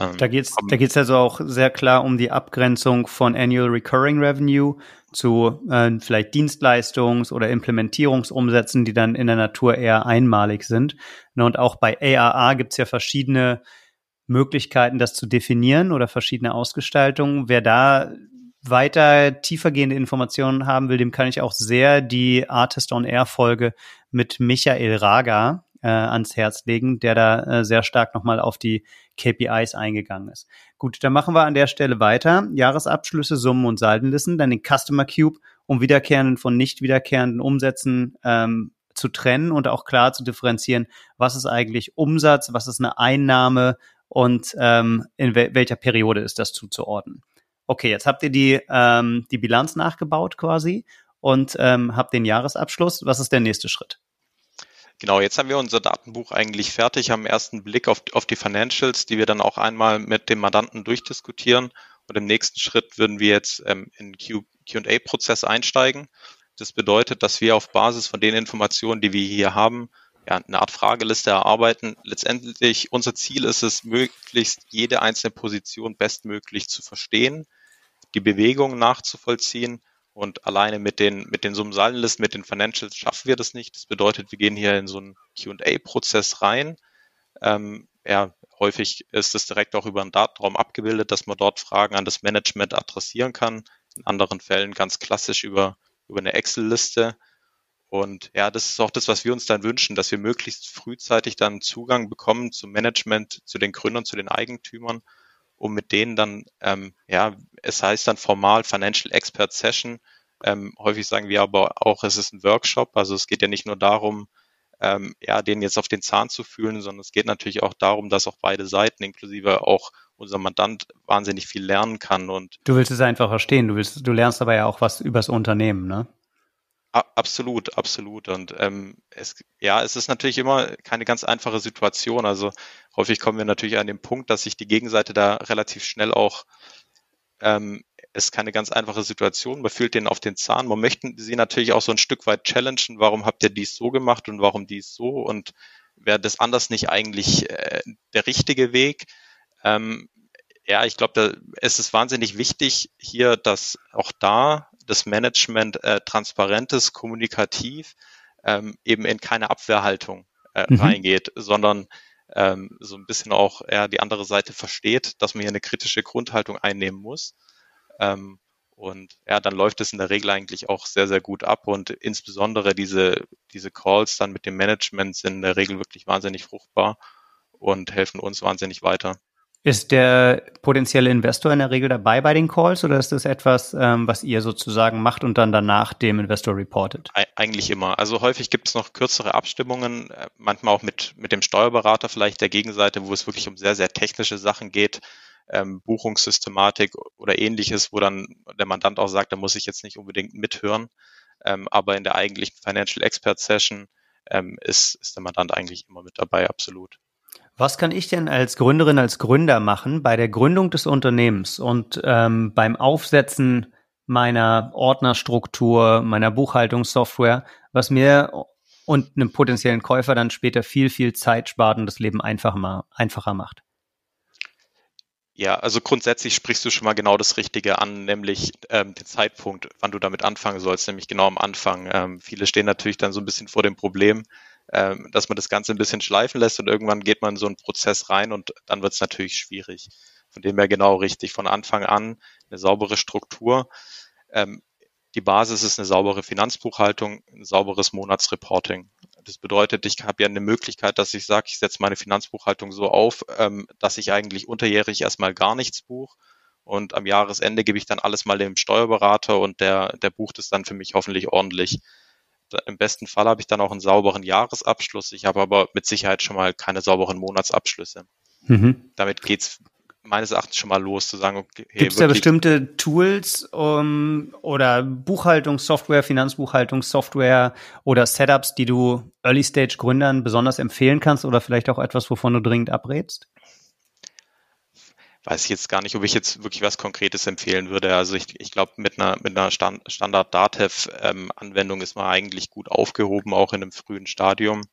Ähm, da geht's, da geht's also auch sehr klar um die Abgrenzung von Annual Recurring Revenue zu äh, vielleicht Dienstleistungs- oder Implementierungsumsätzen, die dann in der Natur eher einmalig sind. Und auch bei AAA gibt's ja verschiedene Möglichkeiten, das zu definieren oder verschiedene Ausgestaltungen. Wer da weiter tiefergehende Informationen haben will, dem kann ich auch sehr die Artist on Air Folge mit Michael Raga äh, ans Herz legen, der da äh, sehr stark nochmal auf die KPIs eingegangen ist. Gut, dann machen wir an der Stelle weiter. Jahresabschlüsse, Summen und Saldenlisten, dann den Customer Cube, um wiederkehrenden von nicht wiederkehrenden Umsätzen ähm, zu trennen und auch klar zu differenzieren, was ist eigentlich Umsatz, was ist eine Einnahme und ähm, in wel welcher Periode ist das zuzuordnen. Okay, jetzt habt ihr die, ähm, die Bilanz nachgebaut quasi und ähm, habt den Jahresabschluss. Was ist der nächste Schritt? Genau, jetzt haben wir unser Datenbuch eigentlich fertig, haben ersten Blick auf, auf die Financials, die wir dann auch einmal mit dem Mandanten durchdiskutieren. Und im nächsten Schritt würden wir jetzt ähm, in QA-Prozess einsteigen. Das bedeutet, dass wir auf Basis von den Informationen, die wir hier haben, ja, eine Art Frageliste erarbeiten. Letztendlich, unser Ziel ist es, möglichst jede einzelne Position bestmöglich zu verstehen, die Bewegung nachzuvollziehen und alleine mit den, mit den Summensaldenlisten, mit den Financials schaffen wir das nicht. Das bedeutet, wir gehen hier in so einen Q&A-Prozess rein. Ähm, ja, häufig ist es direkt auch über einen Datenraum abgebildet, dass man dort Fragen an das Management adressieren kann. In anderen Fällen ganz klassisch über, über eine Excel-Liste. Und ja, das ist auch das, was wir uns dann wünschen, dass wir möglichst frühzeitig dann Zugang bekommen zum Management, zu den Gründern, zu den Eigentümern um mit denen dann, ähm, ja, es heißt dann formal Financial Expert Session. Ähm, häufig sagen wir aber auch, es ist ein Workshop. Also es geht ja nicht nur darum, ähm, ja, den jetzt auf den Zahn zu fühlen, sondern es geht natürlich auch darum, dass auch beide Seiten, inklusive auch unser Mandant, wahnsinnig viel lernen kann. Und du willst es einfach verstehen. Du willst, du lernst aber ja auch was übers Unternehmen, ne? Absolut, absolut. Und ähm, es, ja, es ist natürlich immer keine ganz einfache Situation. Also häufig kommen wir natürlich an den Punkt, dass sich die Gegenseite da relativ schnell auch ähm, ist keine ganz einfache Situation. Man fühlt denen auf den Zahn. Man möchte sie natürlich auch so ein Stück weit challengen. Warum habt ihr dies so gemacht und warum dies so? Und wäre das anders nicht eigentlich äh, der richtige Weg? Ähm, ja, ich glaube, es ist wahnsinnig wichtig hier, dass auch da das Management äh, transparent ist, kommunikativ, ähm, eben in keine Abwehrhaltung äh, mhm. reingeht, sondern ähm, so ein bisschen auch ja, die andere Seite versteht, dass man hier eine kritische Grundhaltung einnehmen muss. Ähm, und ja, dann läuft es in der Regel eigentlich auch sehr, sehr gut ab. Und insbesondere diese, diese Calls dann mit dem Management sind in der Regel wirklich wahnsinnig fruchtbar und helfen uns wahnsinnig weiter. Ist der potenzielle Investor in der Regel dabei bei den Calls oder ist das etwas, ähm, was ihr sozusagen macht und dann danach dem Investor reportet? Eigentlich immer. Also häufig gibt es noch kürzere Abstimmungen, äh, manchmal auch mit, mit dem Steuerberater vielleicht der Gegenseite, wo es wirklich um sehr, sehr technische Sachen geht, ähm, Buchungssystematik oder ähnliches, wo dann der Mandant auch sagt, da muss ich jetzt nicht unbedingt mithören. Ähm, aber in der eigentlichen Financial Expert Session ähm, ist, ist der Mandant eigentlich immer mit dabei, absolut. Was kann ich denn als Gründerin, als Gründer machen bei der Gründung des Unternehmens und ähm, beim Aufsetzen meiner Ordnerstruktur, meiner Buchhaltungssoftware, was mir und einem potenziellen Käufer dann später viel, viel Zeit spart und das Leben einfacher, einfacher macht? Ja, also grundsätzlich sprichst du schon mal genau das Richtige an, nämlich ähm, den Zeitpunkt, wann du damit anfangen sollst, nämlich genau am Anfang. Ähm, viele stehen natürlich dann so ein bisschen vor dem Problem, ähm, dass man das Ganze ein bisschen schleifen lässt und irgendwann geht man in so einen Prozess rein und dann wird es natürlich schwierig. Von dem her genau richtig. Von Anfang an eine saubere Struktur. Ähm, die Basis ist eine saubere Finanzbuchhaltung, ein sauberes Monatsreporting. Das bedeutet, ich habe ja eine Möglichkeit, dass ich sage, ich setze meine Finanzbuchhaltung so auf, ähm, dass ich eigentlich unterjährig erstmal gar nichts buche und am Jahresende gebe ich dann alles mal dem Steuerberater und der, der bucht es dann für mich hoffentlich ordentlich. Im besten Fall habe ich dann auch einen sauberen Jahresabschluss. Ich habe aber mit Sicherheit schon mal keine sauberen Monatsabschlüsse. Mhm. Damit geht's meines Erachtens schon mal los, zu sagen, okay, gibt es da bestimmte Tools um, oder Buchhaltungssoftware, Finanzbuchhaltungssoftware oder Setups, die du Early-Stage-Gründern besonders empfehlen kannst oder vielleicht auch etwas, wovon du dringend abrätst? Weiß ich jetzt gar nicht, ob ich jetzt wirklich was Konkretes empfehlen würde. Also ich, ich glaube, mit einer, mit einer Stand, Standard-Datev-Anwendung ist man eigentlich gut aufgehoben, auch in einem frühen Stadium.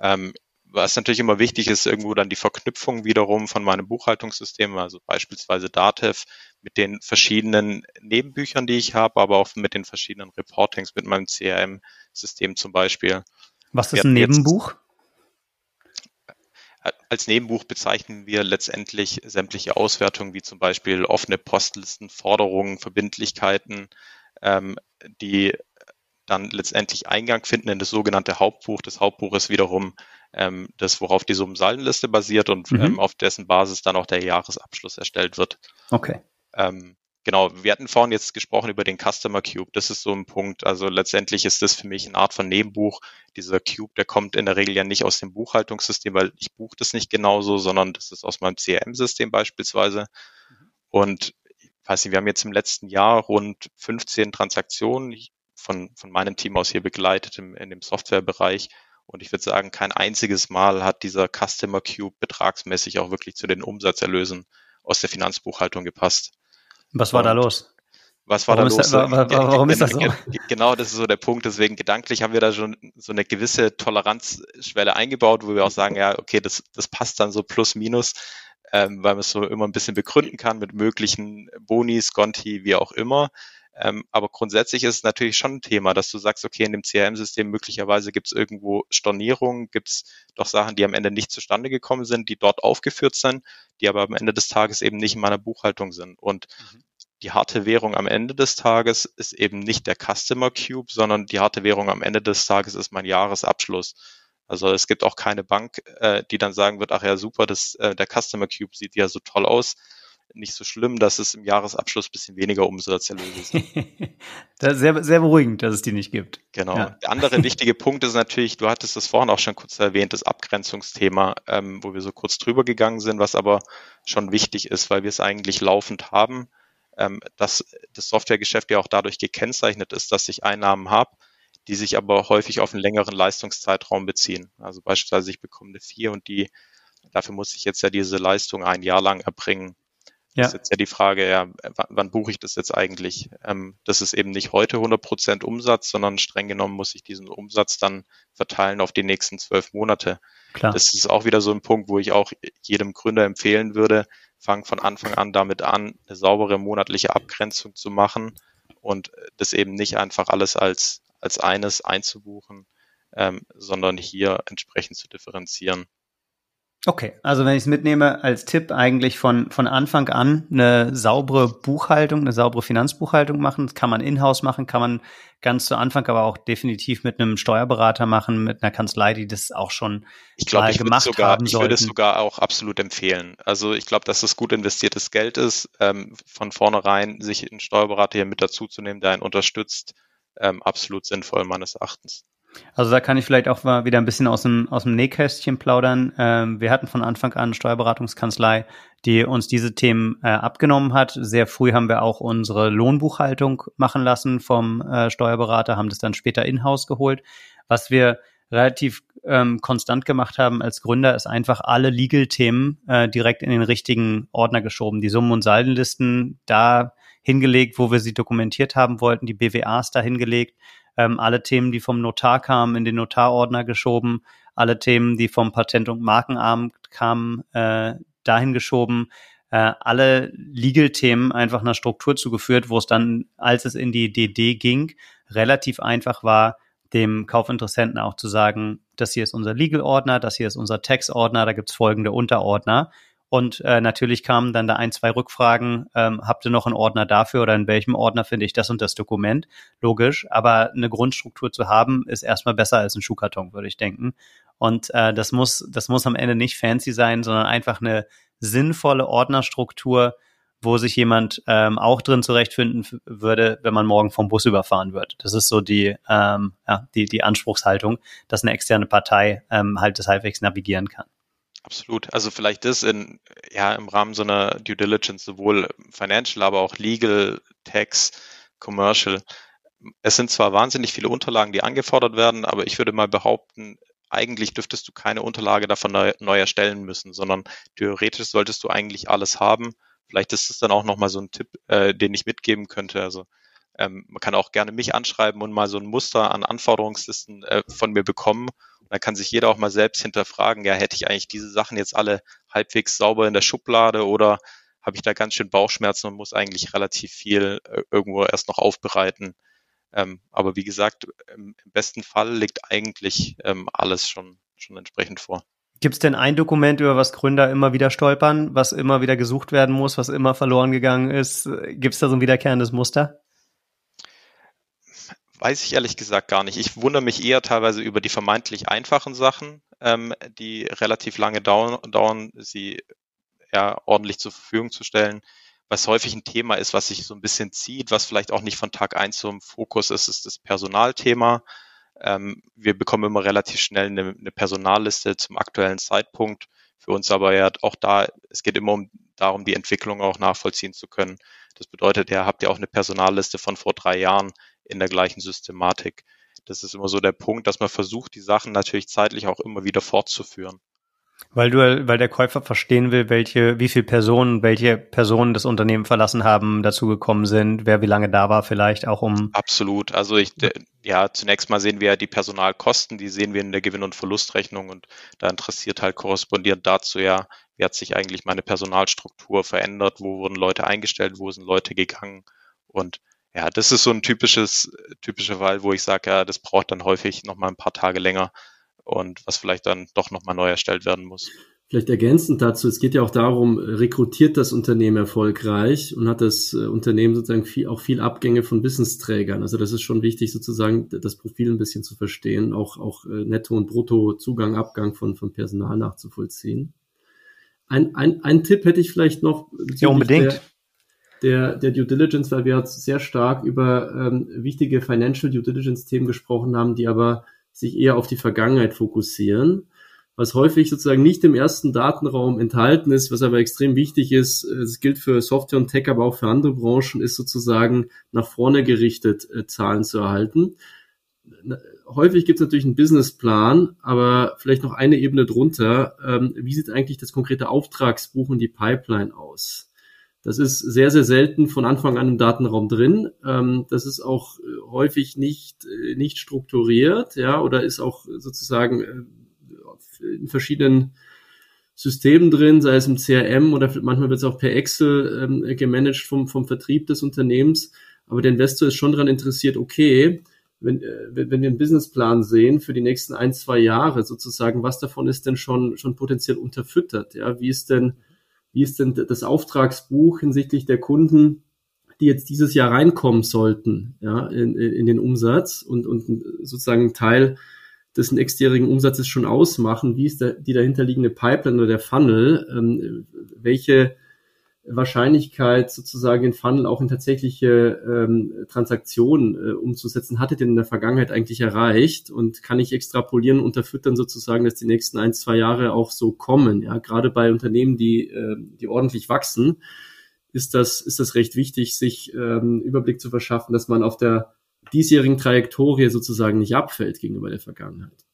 Ähm, was natürlich immer wichtig ist, irgendwo dann die Verknüpfung wiederum von meinem Buchhaltungssystem, also beispielsweise Datev mit den verschiedenen Nebenbüchern, die ich habe, aber auch mit den verschiedenen Reportings, mit meinem CRM-System zum Beispiel. Was ist ein Nebenbuch? Als Nebenbuch bezeichnen wir letztendlich sämtliche Auswertungen, wie zum Beispiel offene Postlisten, Forderungen, Verbindlichkeiten, ähm, die dann letztendlich Eingang finden in das sogenannte Hauptbuch. Das Hauptbuch ist wiederum ähm, das, worauf die Summensaldenliste basiert und mhm. ähm, auf dessen Basis dann auch der Jahresabschluss erstellt wird. Okay. Ähm, Genau, wir hatten vorhin jetzt gesprochen über den Customer Cube. Das ist so ein Punkt. Also letztendlich ist das für mich eine Art von Nebenbuch. Dieser Cube, der kommt in der Regel ja nicht aus dem Buchhaltungssystem, weil ich buche das nicht genauso, sondern das ist aus meinem CRM-System beispielsweise. Und ich weiß nicht, wir haben jetzt im letzten Jahr rund 15 Transaktionen von, von meinem Team aus hier begleitet im, in dem Softwarebereich. Und ich würde sagen, kein einziges Mal hat dieser Customer Cube betragsmäßig auch wirklich zu den Umsatzerlösen aus der Finanzbuchhaltung gepasst. Was war und da los? Was war warum da los? Da, warum ist das so? Genau, das ist so der Punkt. Deswegen gedanklich haben wir da schon so eine gewisse Toleranzschwelle eingebaut, wo wir auch sagen, ja, okay, das, das passt dann so plus minus, ähm, weil man es so immer ein bisschen begründen kann mit möglichen Boni, Sconti, wie auch immer. Ähm, aber grundsätzlich ist es natürlich schon ein Thema, dass du sagst, okay, in dem CRM-System möglicherweise gibt es irgendwo Stornierungen, gibt es doch Sachen, die am Ende nicht zustande gekommen sind, die dort aufgeführt sind, die aber am Ende des Tages eben nicht in meiner Buchhaltung sind. Und mhm. die harte Währung am Ende des Tages ist eben nicht der Customer Cube, sondern die harte Währung am Ende des Tages ist mein Jahresabschluss. Also es gibt auch keine Bank, äh, die dann sagen wird, ach ja, super, das, äh, der Customer Cube sieht ja so toll aus nicht so schlimm, dass es im Jahresabschluss bisschen weniger Umsatzerlöse sind. sehr, sehr beruhigend, dass es die nicht gibt. Genau. Ja. Der andere wichtige Punkt ist natürlich, du hattest das vorhin auch schon kurz erwähnt, das Abgrenzungsthema, ähm, wo wir so kurz drüber gegangen sind, was aber schon wichtig ist, weil wir es eigentlich laufend haben, ähm, dass das Softwaregeschäft ja auch dadurch gekennzeichnet ist, dass ich Einnahmen habe, die sich aber häufig auf einen längeren Leistungszeitraum beziehen. Also beispielsweise ich bekomme eine 4 und die, dafür muss ich jetzt ja diese Leistung ein Jahr lang erbringen. Ja. Das ist jetzt ja die Frage, ja, wann buche ich das jetzt eigentlich? Ähm, das ist eben nicht heute 100% Umsatz, sondern streng genommen muss ich diesen Umsatz dann verteilen auf die nächsten zwölf Monate. Klar. Das ist auch wieder so ein Punkt, wo ich auch jedem Gründer empfehlen würde, fang von Anfang an damit an, eine saubere monatliche Abgrenzung zu machen und das eben nicht einfach alles als, als eines einzubuchen, ähm, sondern hier entsprechend zu differenzieren. Okay, also wenn ich es mitnehme als Tipp eigentlich von, von Anfang an eine saubere Buchhaltung, eine saubere Finanzbuchhaltung machen, das kann man in-house machen, kann man ganz zu Anfang aber auch definitiv mit einem Steuerberater machen, mit einer Kanzlei, die das auch schon ich glaub, mal ich gemacht sogar, haben Ich würde es sogar auch absolut empfehlen. Also ich glaube, dass das gut investiertes Geld ist, ähm, von vornherein sich einen Steuerberater hier mit dazuzunehmen, der einen unterstützt, ähm, absolut sinnvoll meines Erachtens. Also da kann ich vielleicht auch mal wieder ein bisschen aus dem, aus dem Nähkästchen plaudern. Ähm, wir hatten von Anfang an eine Steuerberatungskanzlei, die uns diese Themen äh, abgenommen hat. Sehr früh haben wir auch unsere Lohnbuchhaltung machen lassen vom äh, Steuerberater, haben das dann später in-house geholt. Was wir relativ ähm, konstant gemacht haben als Gründer, ist einfach alle Legal-Themen äh, direkt in den richtigen Ordner geschoben. Die Summen- und Saldenlisten da hingelegt, wo wir sie dokumentiert haben wollten, die BWAs da hingelegt ähm, alle Themen, die vom Notar kamen, in den Notarordner geschoben, alle Themen, die vom Patent- und Markenamt kamen, äh, dahin geschoben, äh, alle Legal-Themen einfach einer Struktur zugeführt, wo es dann, als es in die DD ging, relativ einfach war, dem Kaufinteressenten auch zu sagen, das hier ist unser Legal-Ordner, das hier ist unser Tax-Ordner, da gibt's folgende Unterordner. Und äh, natürlich kamen dann da ein, zwei Rückfragen, ähm, habt ihr noch einen Ordner dafür oder in welchem Ordner finde ich das und das Dokument? Logisch, aber eine Grundstruktur zu haben, ist erstmal besser als ein Schuhkarton, würde ich denken. Und äh, das muss, das muss am Ende nicht fancy sein, sondern einfach eine sinnvolle Ordnerstruktur, wo sich jemand ähm, auch drin zurechtfinden würde, wenn man morgen vom Bus überfahren wird. Das ist so die, ähm, ja, die, die Anspruchshaltung, dass eine externe Partei ähm, halt das halbwegs navigieren kann. Absolut. Also vielleicht das in, ja, im Rahmen so einer Due Diligence, sowohl Financial, aber auch Legal, Tax, Commercial. Es sind zwar wahnsinnig viele Unterlagen, die angefordert werden, aber ich würde mal behaupten, eigentlich dürftest du keine Unterlage davon neu, neu erstellen müssen, sondern theoretisch solltest du eigentlich alles haben. Vielleicht ist es dann auch nochmal so ein Tipp, äh, den ich mitgeben könnte. Also ähm, man kann auch gerne mich anschreiben und mal so ein Muster an Anforderungslisten äh, von mir bekommen da kann sich jeder auch mal selbst hinterfragen, ja, hätte ich eigentlich diese Sachen jetzt alle halbwegs sauber in der Schublade oder habe ich da ganz schön Bauchschmerzen und muss eigentlich relativ viel äh, irgendwo erst noch aufbereiten. Ähm, aber wie gesagt, im, besten Fall liegt eigentlich ähm, alles schon, schon entsprechend vor. Gibt es denn ein Dokument, über was Gründer immer wieder stolpern, was immer wieder gesucht werden muss, was immer verloren gegangen ist? Gibt es da so ein wiederkehrendes Muster? Weiß ich ehrlich gesagt gar nicht. Ich wundere mich eher teilweise über die vermeintlich einfachen Sachen, ähm, die relativ lange dauern, dauern, sie ja ordentlich zur Verfügung zu stellen. Was häufig ein Thema ist, was sich so ein bisschen zieht, was vielleicht auch nicht von Tag eins zum Fokus ist, ist das Personalthema. Ähm, wir bekommen immer relativ schnell eine, eine Personalliste zum aktuellen Zeitpunkt. Für uns aber ja auch da, es geht immer um darum, die Entwicklung auch nachvollziehen zu können. Das bedeutet, ja, habt ihr auch eine Personalliste von vor drei Jahren in der gleichen Systematik. Das ist immer so der Punkt, dass man versucht, die Sachen natürlich zeitlich auch immer wieder fortzuführen. Weil du, weil der Käufer verstehen will, welche, wie viele Personen, welche Personen das Unternehmen verlassen haben, dazugekommen sind, wer wie lange da war, vielleicht auch um. Absolut. Also ich, ja, zunächst mal sehen wir ja die Personalkosten, die sehen wir in der Gewinn- und Verlustrechnung und da interessiert halt korrespondierend dazu ja, wie hat sich eigentlich meine Personalstruktur verändert, wo wurden Leute eingestellt, wo sind Leute gegangen und ja, das ist so ein typisches, typischer Fall, wo ich sage, ja, das braucht dann häufig nochmal ein paar Tage länger und was vielleicht dann doch nochmal neu erstellt werden muss. Vielleicht ergänzend dazu, es geht ja auch darum, rekrutiert das Unternehmen erfolgreich und hat das äh, Unternehmen sozusagen viel, auch viel Abgänge von Wissensträgern. Also das ist schon wichtig, sozusagen das Profil ein bisschen zu verstehen, auch, auch äh, Netto- und Brutto-Zugang, Abgang von, von Personal nachzuvollziehen. Ein, ein, ein Tipp hätte ich vielleicht noch. Ja, unbedingt der, der Due Diligence, weil wir jetzt sehr stark über ähm, wichtige Financial Due Diligence-Themen gesprochen haben, die aber sich eher auf die Vergangenheit fokussieren. Was häufig sozusagen nicht im ersten Datenraum enthalten ist, was aber extrem wichtig ist, es gilt für Software und Tech, aber auch für andere Branchen, ist sozusagen nach vorne gerichtet äh, Zahlen zu erhalten. Häufig gibt es natürlich einen Businessplan, aber vielleicht noch eine Ebene drunter. Ähm, wie sieht eigentlich das konkrete Auftragsbuch und die Pipeline aus? Das ist sehr, sehr selten von Anfang an im Datenraum drin. Ähm, das ist auch äh, häufig nicht, äh, nicht strukturiert, ja, oder ist auch sozusagen äh, in verschiedenen Systemen drin, sei es im CRM oder manchmal wird es auch per Excel ähm, gemanagt vom, vom Vertrieb des Unternehmens. Aber der Investor ist schon daran interessiert, okay, wenn, wenn wir einen Businessplan sehen für die nächsten ein, zwei Jahre sozusagen, was davon ist denn schon, schon potenziell unterfüttert? Ja, wie ist denn, wie ist denn das Auftragsbuch hinsichtlich der Kunden, die jetzt dieses Jahr reinkommen sollten, ja, in, in den Umsatz und, und sozusagen Teil des nächstjährigen Umsatzes schon ausmachen? Wie ist der, die dahinterliegende Pipeline oder der Funnel? Ähm, welche Wahrscheinlichkeit, sozusagen den Funnel auch in tatsächliche ähm, Transaktionen äh, umzusetzen, hattet ihr in der Vergangenheit eigentlich erreicht und kann ich extrapolieren und unterfüttern sozusagen, dass die nächsten ein, zwei Jahre auch so kommen. Ja, gerade bei Unternehmen, die, äh, die ordentlich wachsen, ist das, ist das recht wichtig, sich ähm, Überblick zu verschaffen, dass man auf der diesjährigen Trajektorie sozusagen nicht abfällt gegenüber der Vergangenheit.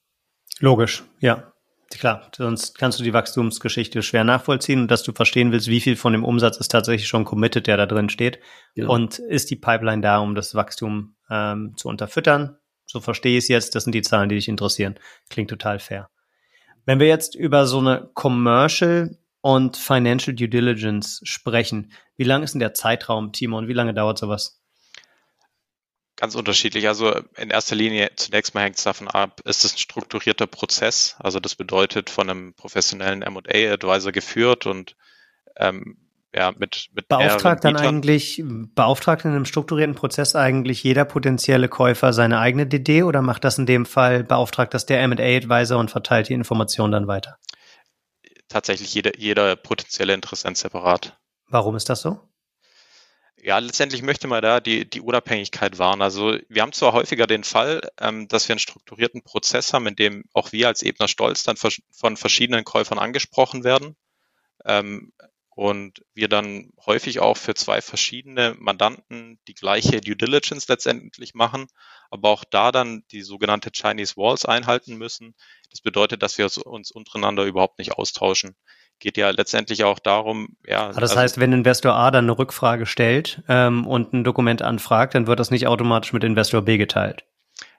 Logisch, ja. Klar, sonst kannst du die Wachstumsgeschichte schwer nachvollziehen und dass du verstehen willst, wie viel von dem Umsatz ist tatsächlich schon committed, der da drin steht. Genau. Und ist die Pipeline da, um das Wachstum ähm, zu unterfüttern? So verstehe ich es jetzt. Das sind die Zahlen, die dich interessieren. Klingt total fair. Wenn wir jetzt über so eine Commercial und Financial Due Diligence sprechen, wie lang ist denn der Zeitraum, Timon? Wie lange dauert sowas? Ganz unterschiedlich. Also in erster Linie zunächst mal hängt es davon ab, ist es ein strukturierter Prozess? Also das bedeutet von einem professionellen M&A-Advisor geführt und ähm, ja, mit, mit beauftragt dann eigentlich, beauftragt in einem strukturierten Prozess eigentlich jeder potenzielle Käufer seine eigene DD oder macht das in dem Fall, beauftragt das der M&A-Advisor und verteilt die Information dann weiter? Tatsächlich jeder, jeder potenzielle Interessent separat. Warum ist das so? Ja, letztendlich möchte man da die, die Unabhängigkeit wahren. Also wir haben zwar häufiger den Fall, ähm, dass wir einen strukturierten Prozess haben, in dem auch wir als Ebner Stolz dann von verschiedenen Käufern angesprochen werden ähm, und wir dann häufig auch für zwei verschiedene Mandanten die gleiche Due Diligence letztendlich machen, aber auch da dann die sogenannte Chinese Walls einhalten müssen. Das bedeutet, dass wir uns untereinander überhaupt nicht austauschen geht ja letztendlich auch darum, ja. Ah, das also, heißt, wenn Investor A dann eine Rückfrage stellt ähm, und ein Dokument anfragt, dann wird das nicht automatisch mit Investor B geteilt.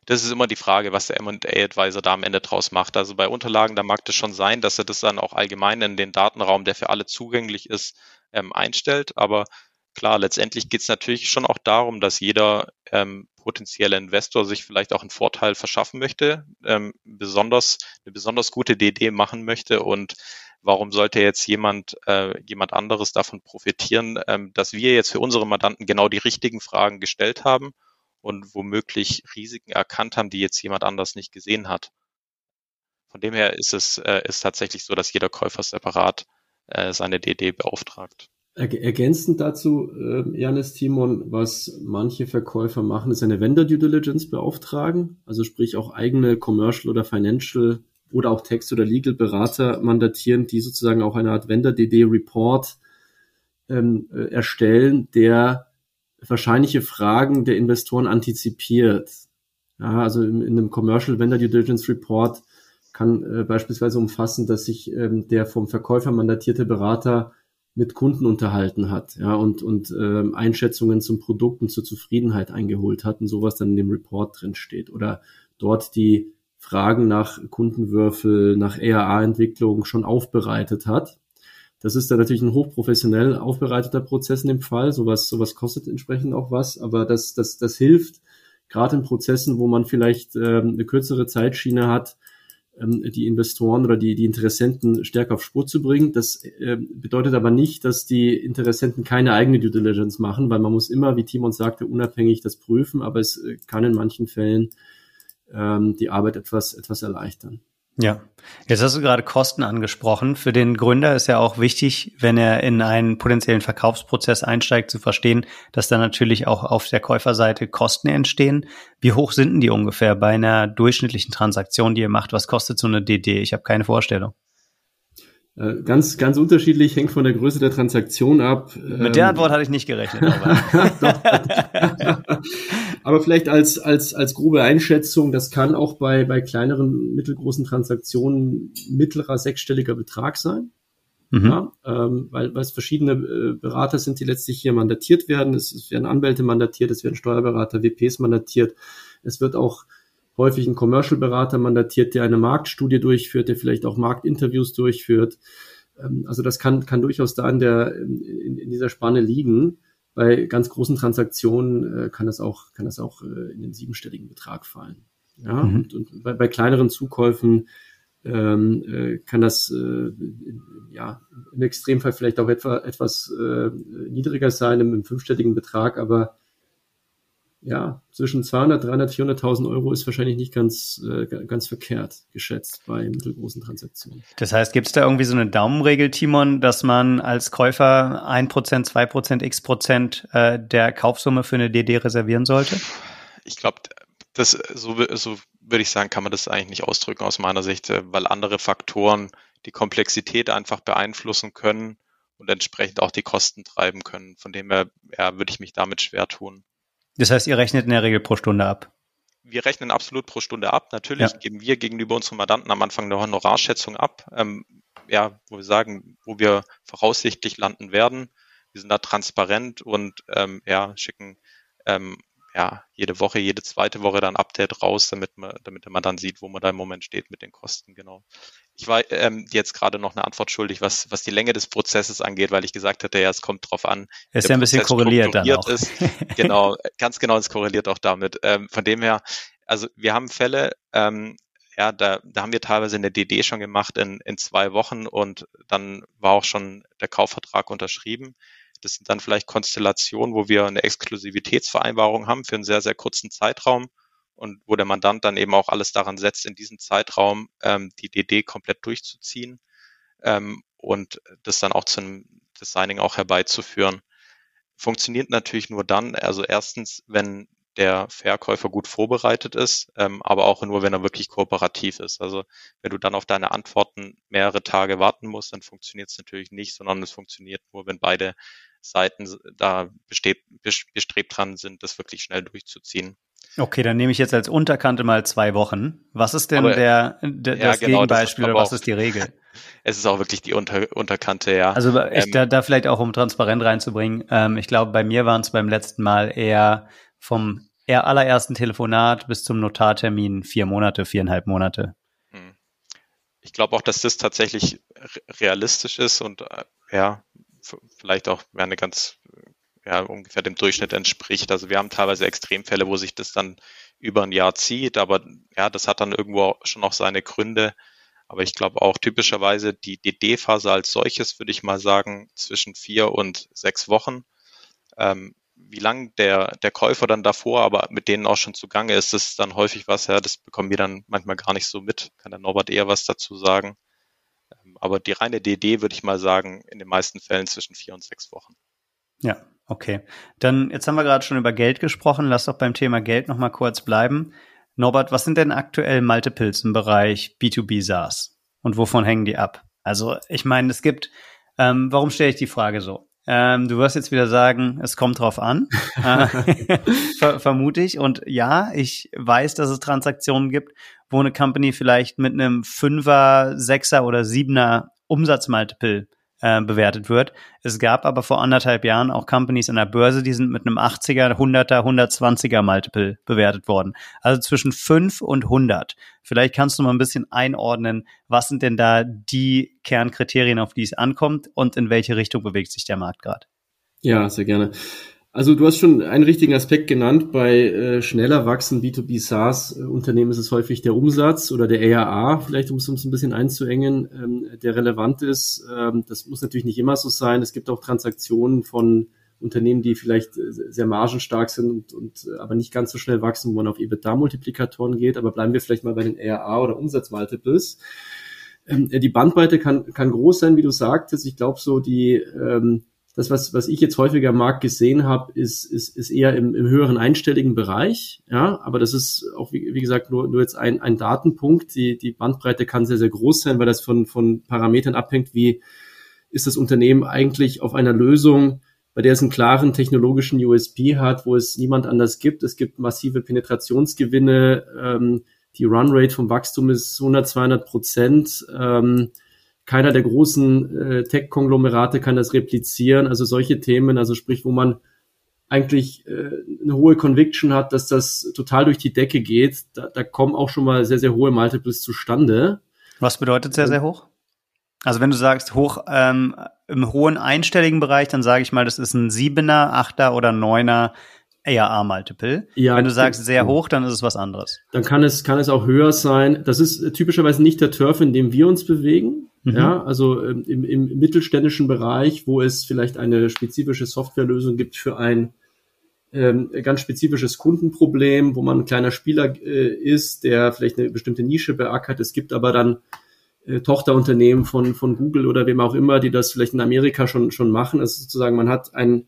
Das ist immer die Frage, was der M&A-Advisor da am Ende draus macht. Also bei Unterlagen, da mag es schon sein, dass er das dann auch allgemein in den Datenraum, der für alle zugänglich ist, ähm, einstellt. Aber klar, letztendlich geht es natürlich schon auch darum, dass jeder ähm, potenzielle Investor sich vielleicht auch einen Vorteil verschaffen möchte, ähm, besonders eine besonders gute DD machen möchte und warum sollte jetzt jemand, äh, jemand anderes davon profitieren, ähm, dass wir jetzt für unsere Mandanten genau die richtigen Fragen gestellt haben und womöglich Risiken erkannt haben, die jetzt jemand anders nicht gesehen hat. Von dem her ist es äh, ist tatsächlich so, dass jeder Käufer separat äh, seine DD beauftragt. Ergänzend dazu, äh, Janis Timon, was manche Verkäufer machen, ist eine Vendor Due Diligence beauftragen, also sprich auch eigene Commercial oder Financial oder auch Text- oder Legal-Berater mandatieren, die sozusagen auch eine Art Vendor-DD-Report ähm, äh, erstellen, der wahrscheinliche Fragen der Investoren antizipiert. Ja, also in, in einem Commercial Vendor Due Diligence Report kann äh, beispielsweise umfassen, dass sich ähm, der vom Verkäufer mandatierte Berater mit Kunden unterhalten hat, ja, und, und ähm, Einschätzungen zum Produkt und zur Zufriedenheit eingeholt hat und sowas dann in dem Report drin steht. Oder dort die Fragen nach Kundenwürfel, nach ERA-Entwicklung schon aufbereitet hat. Das ist dann natürlich ein hochprofessionell aufbereiteter Prozess in dem Fall. Sowas, sowas kostet entsprechend auch was, aber das, das, das hilft gerade in Prozessen, wo man vielleicht ähm, eine kürzere Zeitschiene hat, ähm, die Investoren oder die, die Interessenten stärker auf Spur zu bringen. Das äh, bedeutet aber nicht, dass die Interessenten keine eigene Due Diligence machen, weil man muss immer, wie Timon sagte, unabhängig das prüfen, aber es äh, kann in manchen Fällen ähm, die Arbeit etwas, etwas erleichtern. Ja, jetzt hast du gerade Kosten angesprochen. Für den Gründer ist ja auch wichtig, wenn er in einen potenziellen Verkaufsprozess einsteigt, zu verstehen, dass da natürlich auch auf der Käuferseite Kosten entstehen. Wie hoch sind denn die ungefähr bei einer durchschnittlichen Transaktion, die ihr macht? Was kostet so eine DD? Ich habe keine Vorstellung. Äh, ganz, ganz unterschiedlich, hängt von der Größe der Transaktion ab. Mit der ähm, Antwort hatte ich nicht gerechnet. Aber, aber vielleicht als, als, als grobe Einschätzung, das kann auch bei, bei kleineren, mittelgroßen Transaktionen mittlerer sechsstelliger Betrag sein. mhm. ja, ähm, weil, weil es verschiedene äh, Berater sind, die letztlich hier mandatiert werden. Es, es werden Anwälte mandatiert, es werden Steuerberater, WPs mandatiert. Es wird auch häufig ein Commercial-Berater mandatiert, der eine Marktstudie durchführt, der vielleicht auch Marktinterviews durchführt. Ähm, also das kann, kann durchaus da in, der, in, in dieser Spanne liegen. Bei ganz großen Transaktionen äh, kann das auch, kann das auch äh, in den siebenstelligen Betrag fallen. Ja, mhm. und, und bei, bei kleineren Zukäufen ähm, äh, kann das äh, ja im Extremfall vielleicht auch etwa, etwas äh, niedriger sein im, im fünfstelligen Betrag, aber ja, zwischen 200, 300, 400.000 Euro ist wahrscheinlich nicht ganz, äh, ganz verkehrt geschätzt bei mittelgroßen Transaktionen. Das heißt, gibt es da irgendwie so eine Daumenregel, Timon, dass man als Käufer 1%, 2%, x Prozent äh, der Kaufsumme für eine DD reservieren sollte? Ich glaube, das so, so würde ich sagen, kann man das eigentlich nicht ausdrücken aus meiner Sicht, äh, weil andere Faktoren die Komplexität einfach beeinflussen können und entsprechend auch die Kosten treiben können. Von dem her ja, würde ich mich damit schwer tun. Das heißt, ihr rechnet in der Regel pro Stunde ab? Wir rechnen absolut pro Stunde ab. Natürlich ja. geben wir gegenüber unseren Mandanten am Anfang eine Honorarschätzung ab, ähm, ja, wo wir sagen, wo wir voraussichtlich landen werden. Wir sind da transparent und ähm, ja, schicken ähm, ja, jede Woche, jede zweite Woche dann Update raus, damit man, damit man dann sieht, wo man da im Moment steht mit den Kosten, genau. Ich war ähm, jetzt gerade noch eine Antwort schuldig, was, was die Länge des Prozesses angeht, weil ich gesagt hatte, ja, es kommt drauf an. Es ist ja ein bisschen korreliert dann auch. Ist. Genau, ganz genau, es korreliert auch damit. Ähm, von dem her, also wir haben Fälle, ähm, ja, da, da haben wir teilweise eine DD schon gemacht in, in zwei Wochen und dann war auch schon der Kaufvertrag unterschrieben. Das sind dann vielleicht Konstellationen, wo wir eine Exklusivitätsvereinbarung haben für einen sehr, sehr kurzen Zeitraum und wo der Mandant dann eben auch alles daran setzt, in diesem Zeitraum ähm, die DD komplett durchzuziehen ähm, und das dann auch zu einem Designing auch herbeizuführen. Funktioniert natürlich nur dann, also erstens, wenn der Verkäufer gut vorbereitet ist, ähm, aber auch nur, wenn er wirklich kooperativ ist. Also wenn du dann auf deine Antworten mehrere Tage warten musst, dann funktioniert es natürlich nicht, sondern es funktioniert nur, wenn beide Seiten da besteht, bestrebt dran sind, das wirklich schnell durchzuziehen. Okay, dann nehme ich jetzt als Unterkante mal zwei Wochen. Was ist denn aber, der, der ja, das genau, Gegenbeispiel das oder was ist die Regel? Es ist auch wirklich die Unter, Unterkante, ja. Also ich, ähm, da, da vielleicht auch, um transparent reinzubringen, ähm, ich glaube, bei mir waren es beim letzten Mal eher vom allerersten Telefonat bis zum Notartermin vier Monate, viereinhalb Monate. Hm. Ich glaube auch, dass das tatsächlich realistisch ist und äh, ja, vielleicht auch eine ganz ja, ungefähr dem Durchschnitt entspricht. Also wir haben teilweise Extremfälle, wo sich das dann über ein Jahr zieht, aber ja, das hat dann irgendwo schon auch seine Gründe. Aber ich glaube auch typischerweise die DD-Phase als solches, würde ich mal sagen, zwischen vier und sechs Wochen. Ähm, wie lang der, der Käufer dann davor, aber mit denen auch schon zugange ist, ist dann häufig was, ja, das bekommen wir dann manchmal gar nicht so mit. Kann der Norbert eher was dazu sagen. Ähm, aber die reine DD würde ich mal sagen, in den meisten Fällen zwischen vier und sechs Wochen. Ja, okay. Dann, jetzt haben wir gerade schon über Geld gesprochen. Lass doch beim Thema Geld nochmal kurz bleiben. Norbert, was sind denn aktuell Multiples im Bereich B2B SaaS? Und wovon hängen die ab? Also, ich meine, es gibt, ähm, warum stelle ich die Frage so? Ähm, du wirst jetzt wieder sagen, es kommt drauf an, äh, ver vermute ich. Und ja, ich weiß, dass es Transaktionen gibt, wo eine Company vielleicht mit einem Fünfer, Sechser oder Siebener Umsatzmultiple äh, bewertet wird. Es gab aber vor anderthalb Jahren auch Companies an der Börse, die sind mit einem 80er, 100er, 120er Multiple bewertet worden. Also zwischen 5 und 100. Vielleicht kannst du mal ein bisschen einordnen, was sind denn da die Kernkriterien, auf die es ankommt und in welche Richtung bewegt sich der Markt gerade? Ja, sehr gerne. Also du hast schon einen richtigen Aspekt genannt. Bei äh, schneller wachsenden B2B SaaS-Unternehmen ist es häufig der Umsatz oder der ERA, vielleicht um es uns ein bisschen einzuengen, ähm, der relevant ist. Ähm, das muss natürlich nicht immer so sein. Es gibt auch Transaktionen von Unternehmen, die vielleicht äh, sehr margenstark sind und, und äh, aber nicht ganz so schnell wachsen, wo man auf EBITDA-Multiplikatoren geht. Aber bleiben wir vielleicht mal bei den ERA oder Umsatzmultiples. Ähm, die Bandbreite kann, kann groß sein, wie du sagtest. Ich glaube so die ähm, das, was, was ich jetzt häufiger am Markt gesehen habe, ist, ist, ist eher im, im höheren einstelligen Bereich. Ja, aber das ist auch, wie, wie gesagt, nur, nur jetzt ein, ein Datenpunkt. Die, die Bandbreite kann sehr, sehr groß sein, weil das von, von Parametern abhängt, wie ist das Unternehmen eigentlich auf einer Lösung, bei der es einen klaren technologischen USP hat, wo es niemand anders gibt. Es gibt massive Penetrationsgewinne. Ähm, die Runrate vom Wachstum ist 100, 200 Prozent. Ähm, keiner der großen äh, Tech-Konglomerate kann das replizieren. Also solche Themen, also sprich, wo man eigentlich äh, eine hohe Conviction hat, dass das total durch die Decke geht, da, da kommen auch schon mal sehr, sehr hohe Multiples zustande. Was bedeutet sehr, sehr hoch? Also wenn du sagst hoch ähm, im hohen einstelligen Bereich, dann sage ich mal, das ist ein Siebener, Achter oder Neuner ARA-Multiple. Ja, wenn du sagst sehr hoch, dann ist es was anderes. Dann kann es, kann es auch höher sein. Das ist typischerweise nicht der Turf, in dem wir uns bewegen. Mhm. Ja, also ähm, im, im mittelständischen Bereich, wo es vielleicht eine spezifische Softwarelösung gibt für ein ähm, ganz spezifisches Kundenproblem, wo man ein kleiner Spieler äh, ist, der vielleicht eine bestimmte Nische beackert. Es gibt aber dann äh, Tochterunternehmen von, von Google oder wem auch immer, die das vielleicht in Amerika schon, schon machen. Also sozusagen, man hat einen,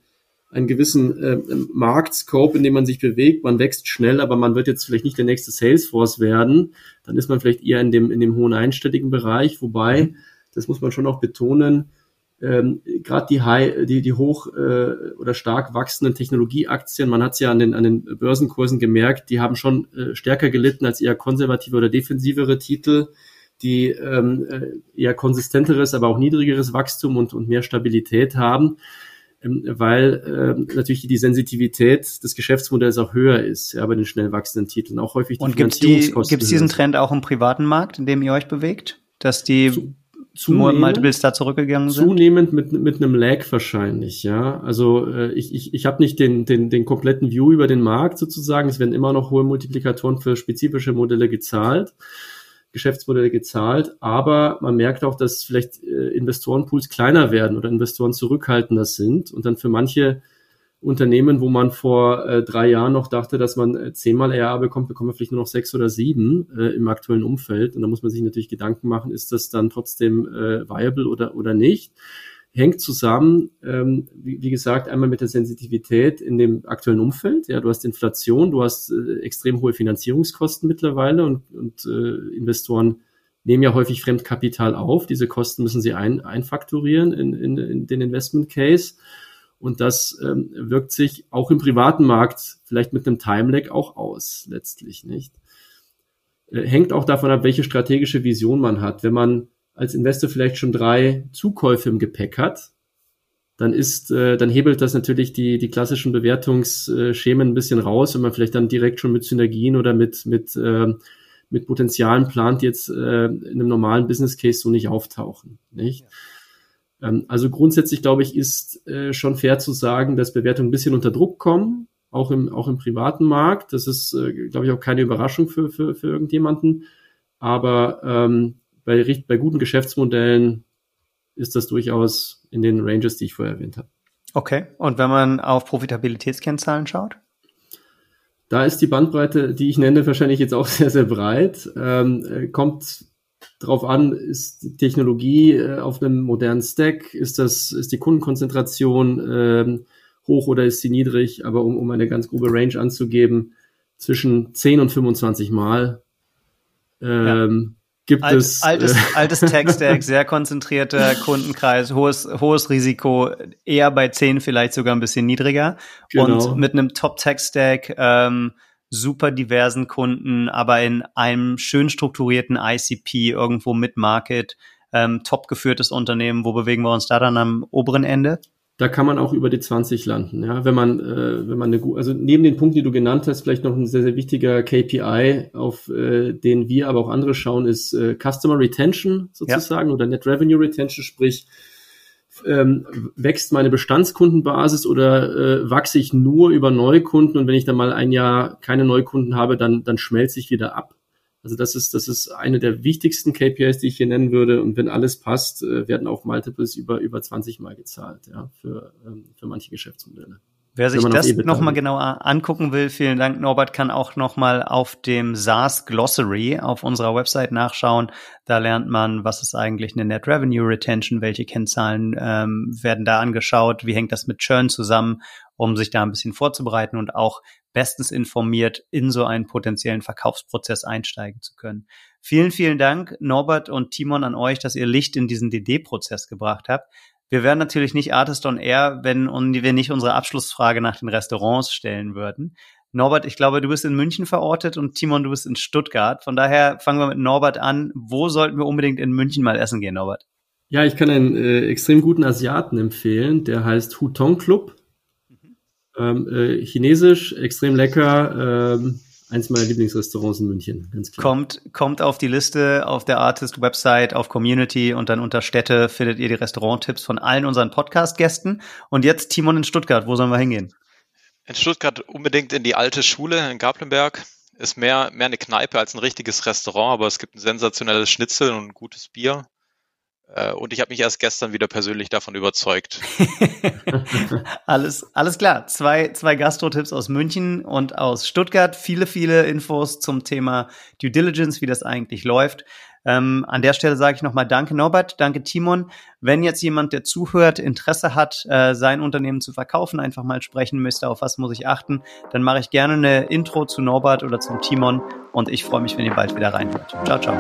einen gewissen äh, Marktscope, in dem man sich bewegt, man wächst schnell, aber man wird jetzt vielleicht nicht der nächste Salesforce werden. Dann ist man vielleicht eher in dem, in dem hohen einstelligen Bereich, wobei, das muss man schon auch betonen, ähm, gerade die high, die, die hoch äh, oder stark wachsenden Technologieaktien, man hat es ja an den, an den Börsenkursen gemerkt, die haben schon äh, stärker gelitten als eher konservative oder defensivere Titel die ähm, äh, eher konsistenteres, aber auch niedrigeres Wachstum und, und mehr Stabilität haben, weil äh, natürlich die Sensitivität des Geschäftsmodells auch höher ist, ja, bei den schnell wachsenden Titeln. Auch häufig die Und gibt es die, diesen Trend auch im privaten Markt, in dem ihr euch bewegt? Dass die Zu, zunehmend, Multiples da zurückgegangen sind? Zunehmend mit, mit einem Lag wahrscheinlich, ja. Also äh, ich, ich, ich habe nicht den, den, den kompletten View über den Markt sozusagen. Es werden immer noch hohe Multiplikatoren für spezifische Modelle gezahlt. Geschäftsmodelle gezahlt, aber man merkt auch, dass vielleicht äh, Investorenpools kleiner werden oder Investoren zurückhaltender sind und dann für manche Unternehmen, wo man vor äh, drei Jahren noch dachte, dass man äh, zehnmal RA bekommt, bekommt man vielleicht nur noch sechs oder sieben äh, im aktuellen Umfeld. Und da muss man sich natürlich Gedanken machen, ist das dann trotzdem äh, viable oder, oder nicht hängt zusammen, ähm, wie, wie, gesagt, einmal mit der Sensitivität in dem aktuellen Umfeld. Ja, du hast Inflation, du hast äh, extrem hohe Finanzierungskosten mittlerweile und, und äh, Investoren nehmen ja häufig Fremdkapital auf. Diese Kosten müssen sie ein, einfakturieren in, in, in den Investment Case. Und das ähm, wirkt sich auch im privaten Markt vielleicht mit einem Time-Lag auch aus, letztlich nicht. Äh, hängt auch davon ab, welche strategische Vision man hat. Wenn man als Investor vielleicht schon drei Zukäufe im Gepäck hat, dann ist, äh, dann hebelt das natürlich die, die klassischen Bewertungsschemen ein bisschen raus, wenn man vielleicht dann direkt schon mit Synergien oder mit, mit, äh, mit Potenzialen plant, die jetzt äh, in einem normalen Business Case so nicht auftauchen. Nicht? Ja. Ähm, also grundsätzlich, glaube ich, ist äh, schon fair zu sagen, dass Bewertungen ein bisschen unter Druck kommen, auch im, auch im privaten Markt. Das ist, äh, glaube ich, auch keine Überraschung für, für, für irgendjemanden. Aber ähm, bei, bei guten Geschäftsmodellen ist das durchaus in den Ranges, die ich vorher erwähnt habe. Okay. Und wenn man auf Profitabilitätskennzahlen schaut? Da ist die Bandbreite, die ich nenne, wahrscheinlich jetzt auch sehr, sehr breit. Ähm, äh, kommt drauf an, ist die Technologie äh, auf einem modernen Stack, ist das, ist die Kundenkonzentration ähm, hoch oder ist sie niedrig? Aber um, um eine ganz grobe Range anzugeben, zwischen 10 und 25 Mal ähm, gibt Alt, es. Altes, äh, altes Tech-Stack, sehr konzentrierter Kundenkreis, hohes, hohes Risiko, eher bei 10 vielleicht sogar ein bisschen niedriger. Genau. Und mit einem Top-Tech-Stack, ähm, super diversen Kunden, aber in einem schön strukturierten ICP irgendwo mit Market, ähm, top geführtes Unternehmen. Wo bewegen wir uns da dann am oberen Ende? Da kann man auch über die 20 landen. Ja, wenn man, äh, wenn man eine, also neben den Punkten, die du genannt hast, vielleicht noch ein sehr, sehr wichtiger KPI, auf äh, den wir, aber auch andere schauen, ist äh, Customer Retention sozusagen ja. oder Net Revenue Retention, sprich, ähm, wächst meine Bestandskundenbasis oder äh, wachse ich nur über Neukunden und wenn ich dann mal ein Jahr keine Neukunden habe, dann, dann schmelze ich wieder ab. Also das ist, das ist eine der wichtigsten KPIs, die ich hier nennen würde. Und wenn alles passt, äh, werden auch Multiples über, über 20 Mal gezahlt, ja, für, ähm, für manche Geschäftsmodelle. Wer sich das nochmal genauer angucken will, vielen Dank, Norbert, kann auch nochmal auf dem SaaS Glossary auf unserer Website nachschauen. Da lernt man, was ist eigentlich eine Net Revenue Retention, welche Kennzahlen ähm, werden da angeschaut, wie hängt das mit Churn zusammen, um sich da ein bisschen vorzubereiten und auch bestens informiert in so einen potenziellen Verkaufsprozess einsteigen zu können. Vielen, vielen Dank, Norbert und Timon, an euch, dass ihr Licht in diesen DD-Prozess gebracht habt. Wir wären natürlich nicht Artist on Air, wenn wir nicht unsere Abschlussfrage nach den Restaurants stellen würden. Norbert, ich glaube, du bist in München verortet und Timon, du bist in Stuttgart. Von daher fangen wir mit Norbert an. Wo sollten wir unbedingt in München mal essen gehen, Norbert? Ja, ich kann einen äh, extrem guten Asiaten empfehlen, der heißt Hutong Club. Mhm. Ähm, äh, chinesisch, extrem lecker. Ähm, eins meiner Lieblingsrestaurants in München, ganz klar. Kommt, kommt auf die Liste auf der Artist-Website, auf Community und dann unter Städte findet ihr die Restauranttipps von allen unseren Podcast-Gästen. Und jetzt Timon in Stuttgart, wo sollen wir hingehen? In Stuttgart unbedingt in die alte Schule in Gablenberg. Ist mehr, mehr eine Kneipe als ein richtiges Restaurant, aber es gibt ein sensationelles Schnitzel und ein gutes Bier. Äh, und ich habe mich erst gestern wieder persönlich davon überzeugt. alles, alles klar. Zwei, zwei Gastro-Tipps aus München und aus Stuttgart. Viele, viele Infos zum Thema Due Diligence, wie das eigentlich läuft. Ähm, an der Stelle sage ich nochmal Danke Norbert, danke Timon. Wenn jetzt jemand, der zuhört, Interesse hat, äh, sein Unternehmen zu verkaufen, einfach mal sprechen müsste, auf was muss ich achten, dann mache ich gerne eine Intro zu Norbert oder zum Timon und ich freue mich, wenn ihr bald wieder reinhört. Ciao, ciao.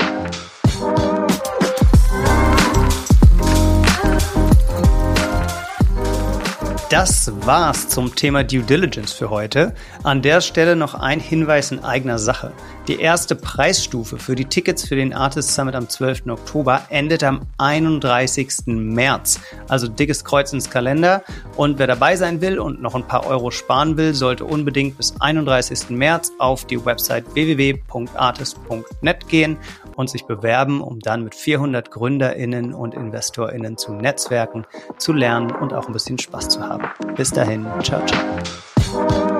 Das war's zum Thema Due Diligence für heute. An der Stelle noch ein Hinweis in eigener Sache. Die erste Preisstufe für die Tickets für den Artist Summit am 12. Oktober endet am 31. März. Also dickes Kreuz ins Kalender. Und wer dabei sein will und noch ein paar Euro sparen will, sollte unbedingt bis 31. März auf die Website www.artist.net gehen und sich bewerben, um dann mit 400 GründerInnen und InvestorInnen zu netzwerken, zu lernen und auch ein bisschen Spaß zu haben. Bis dahin, ciao, ciao.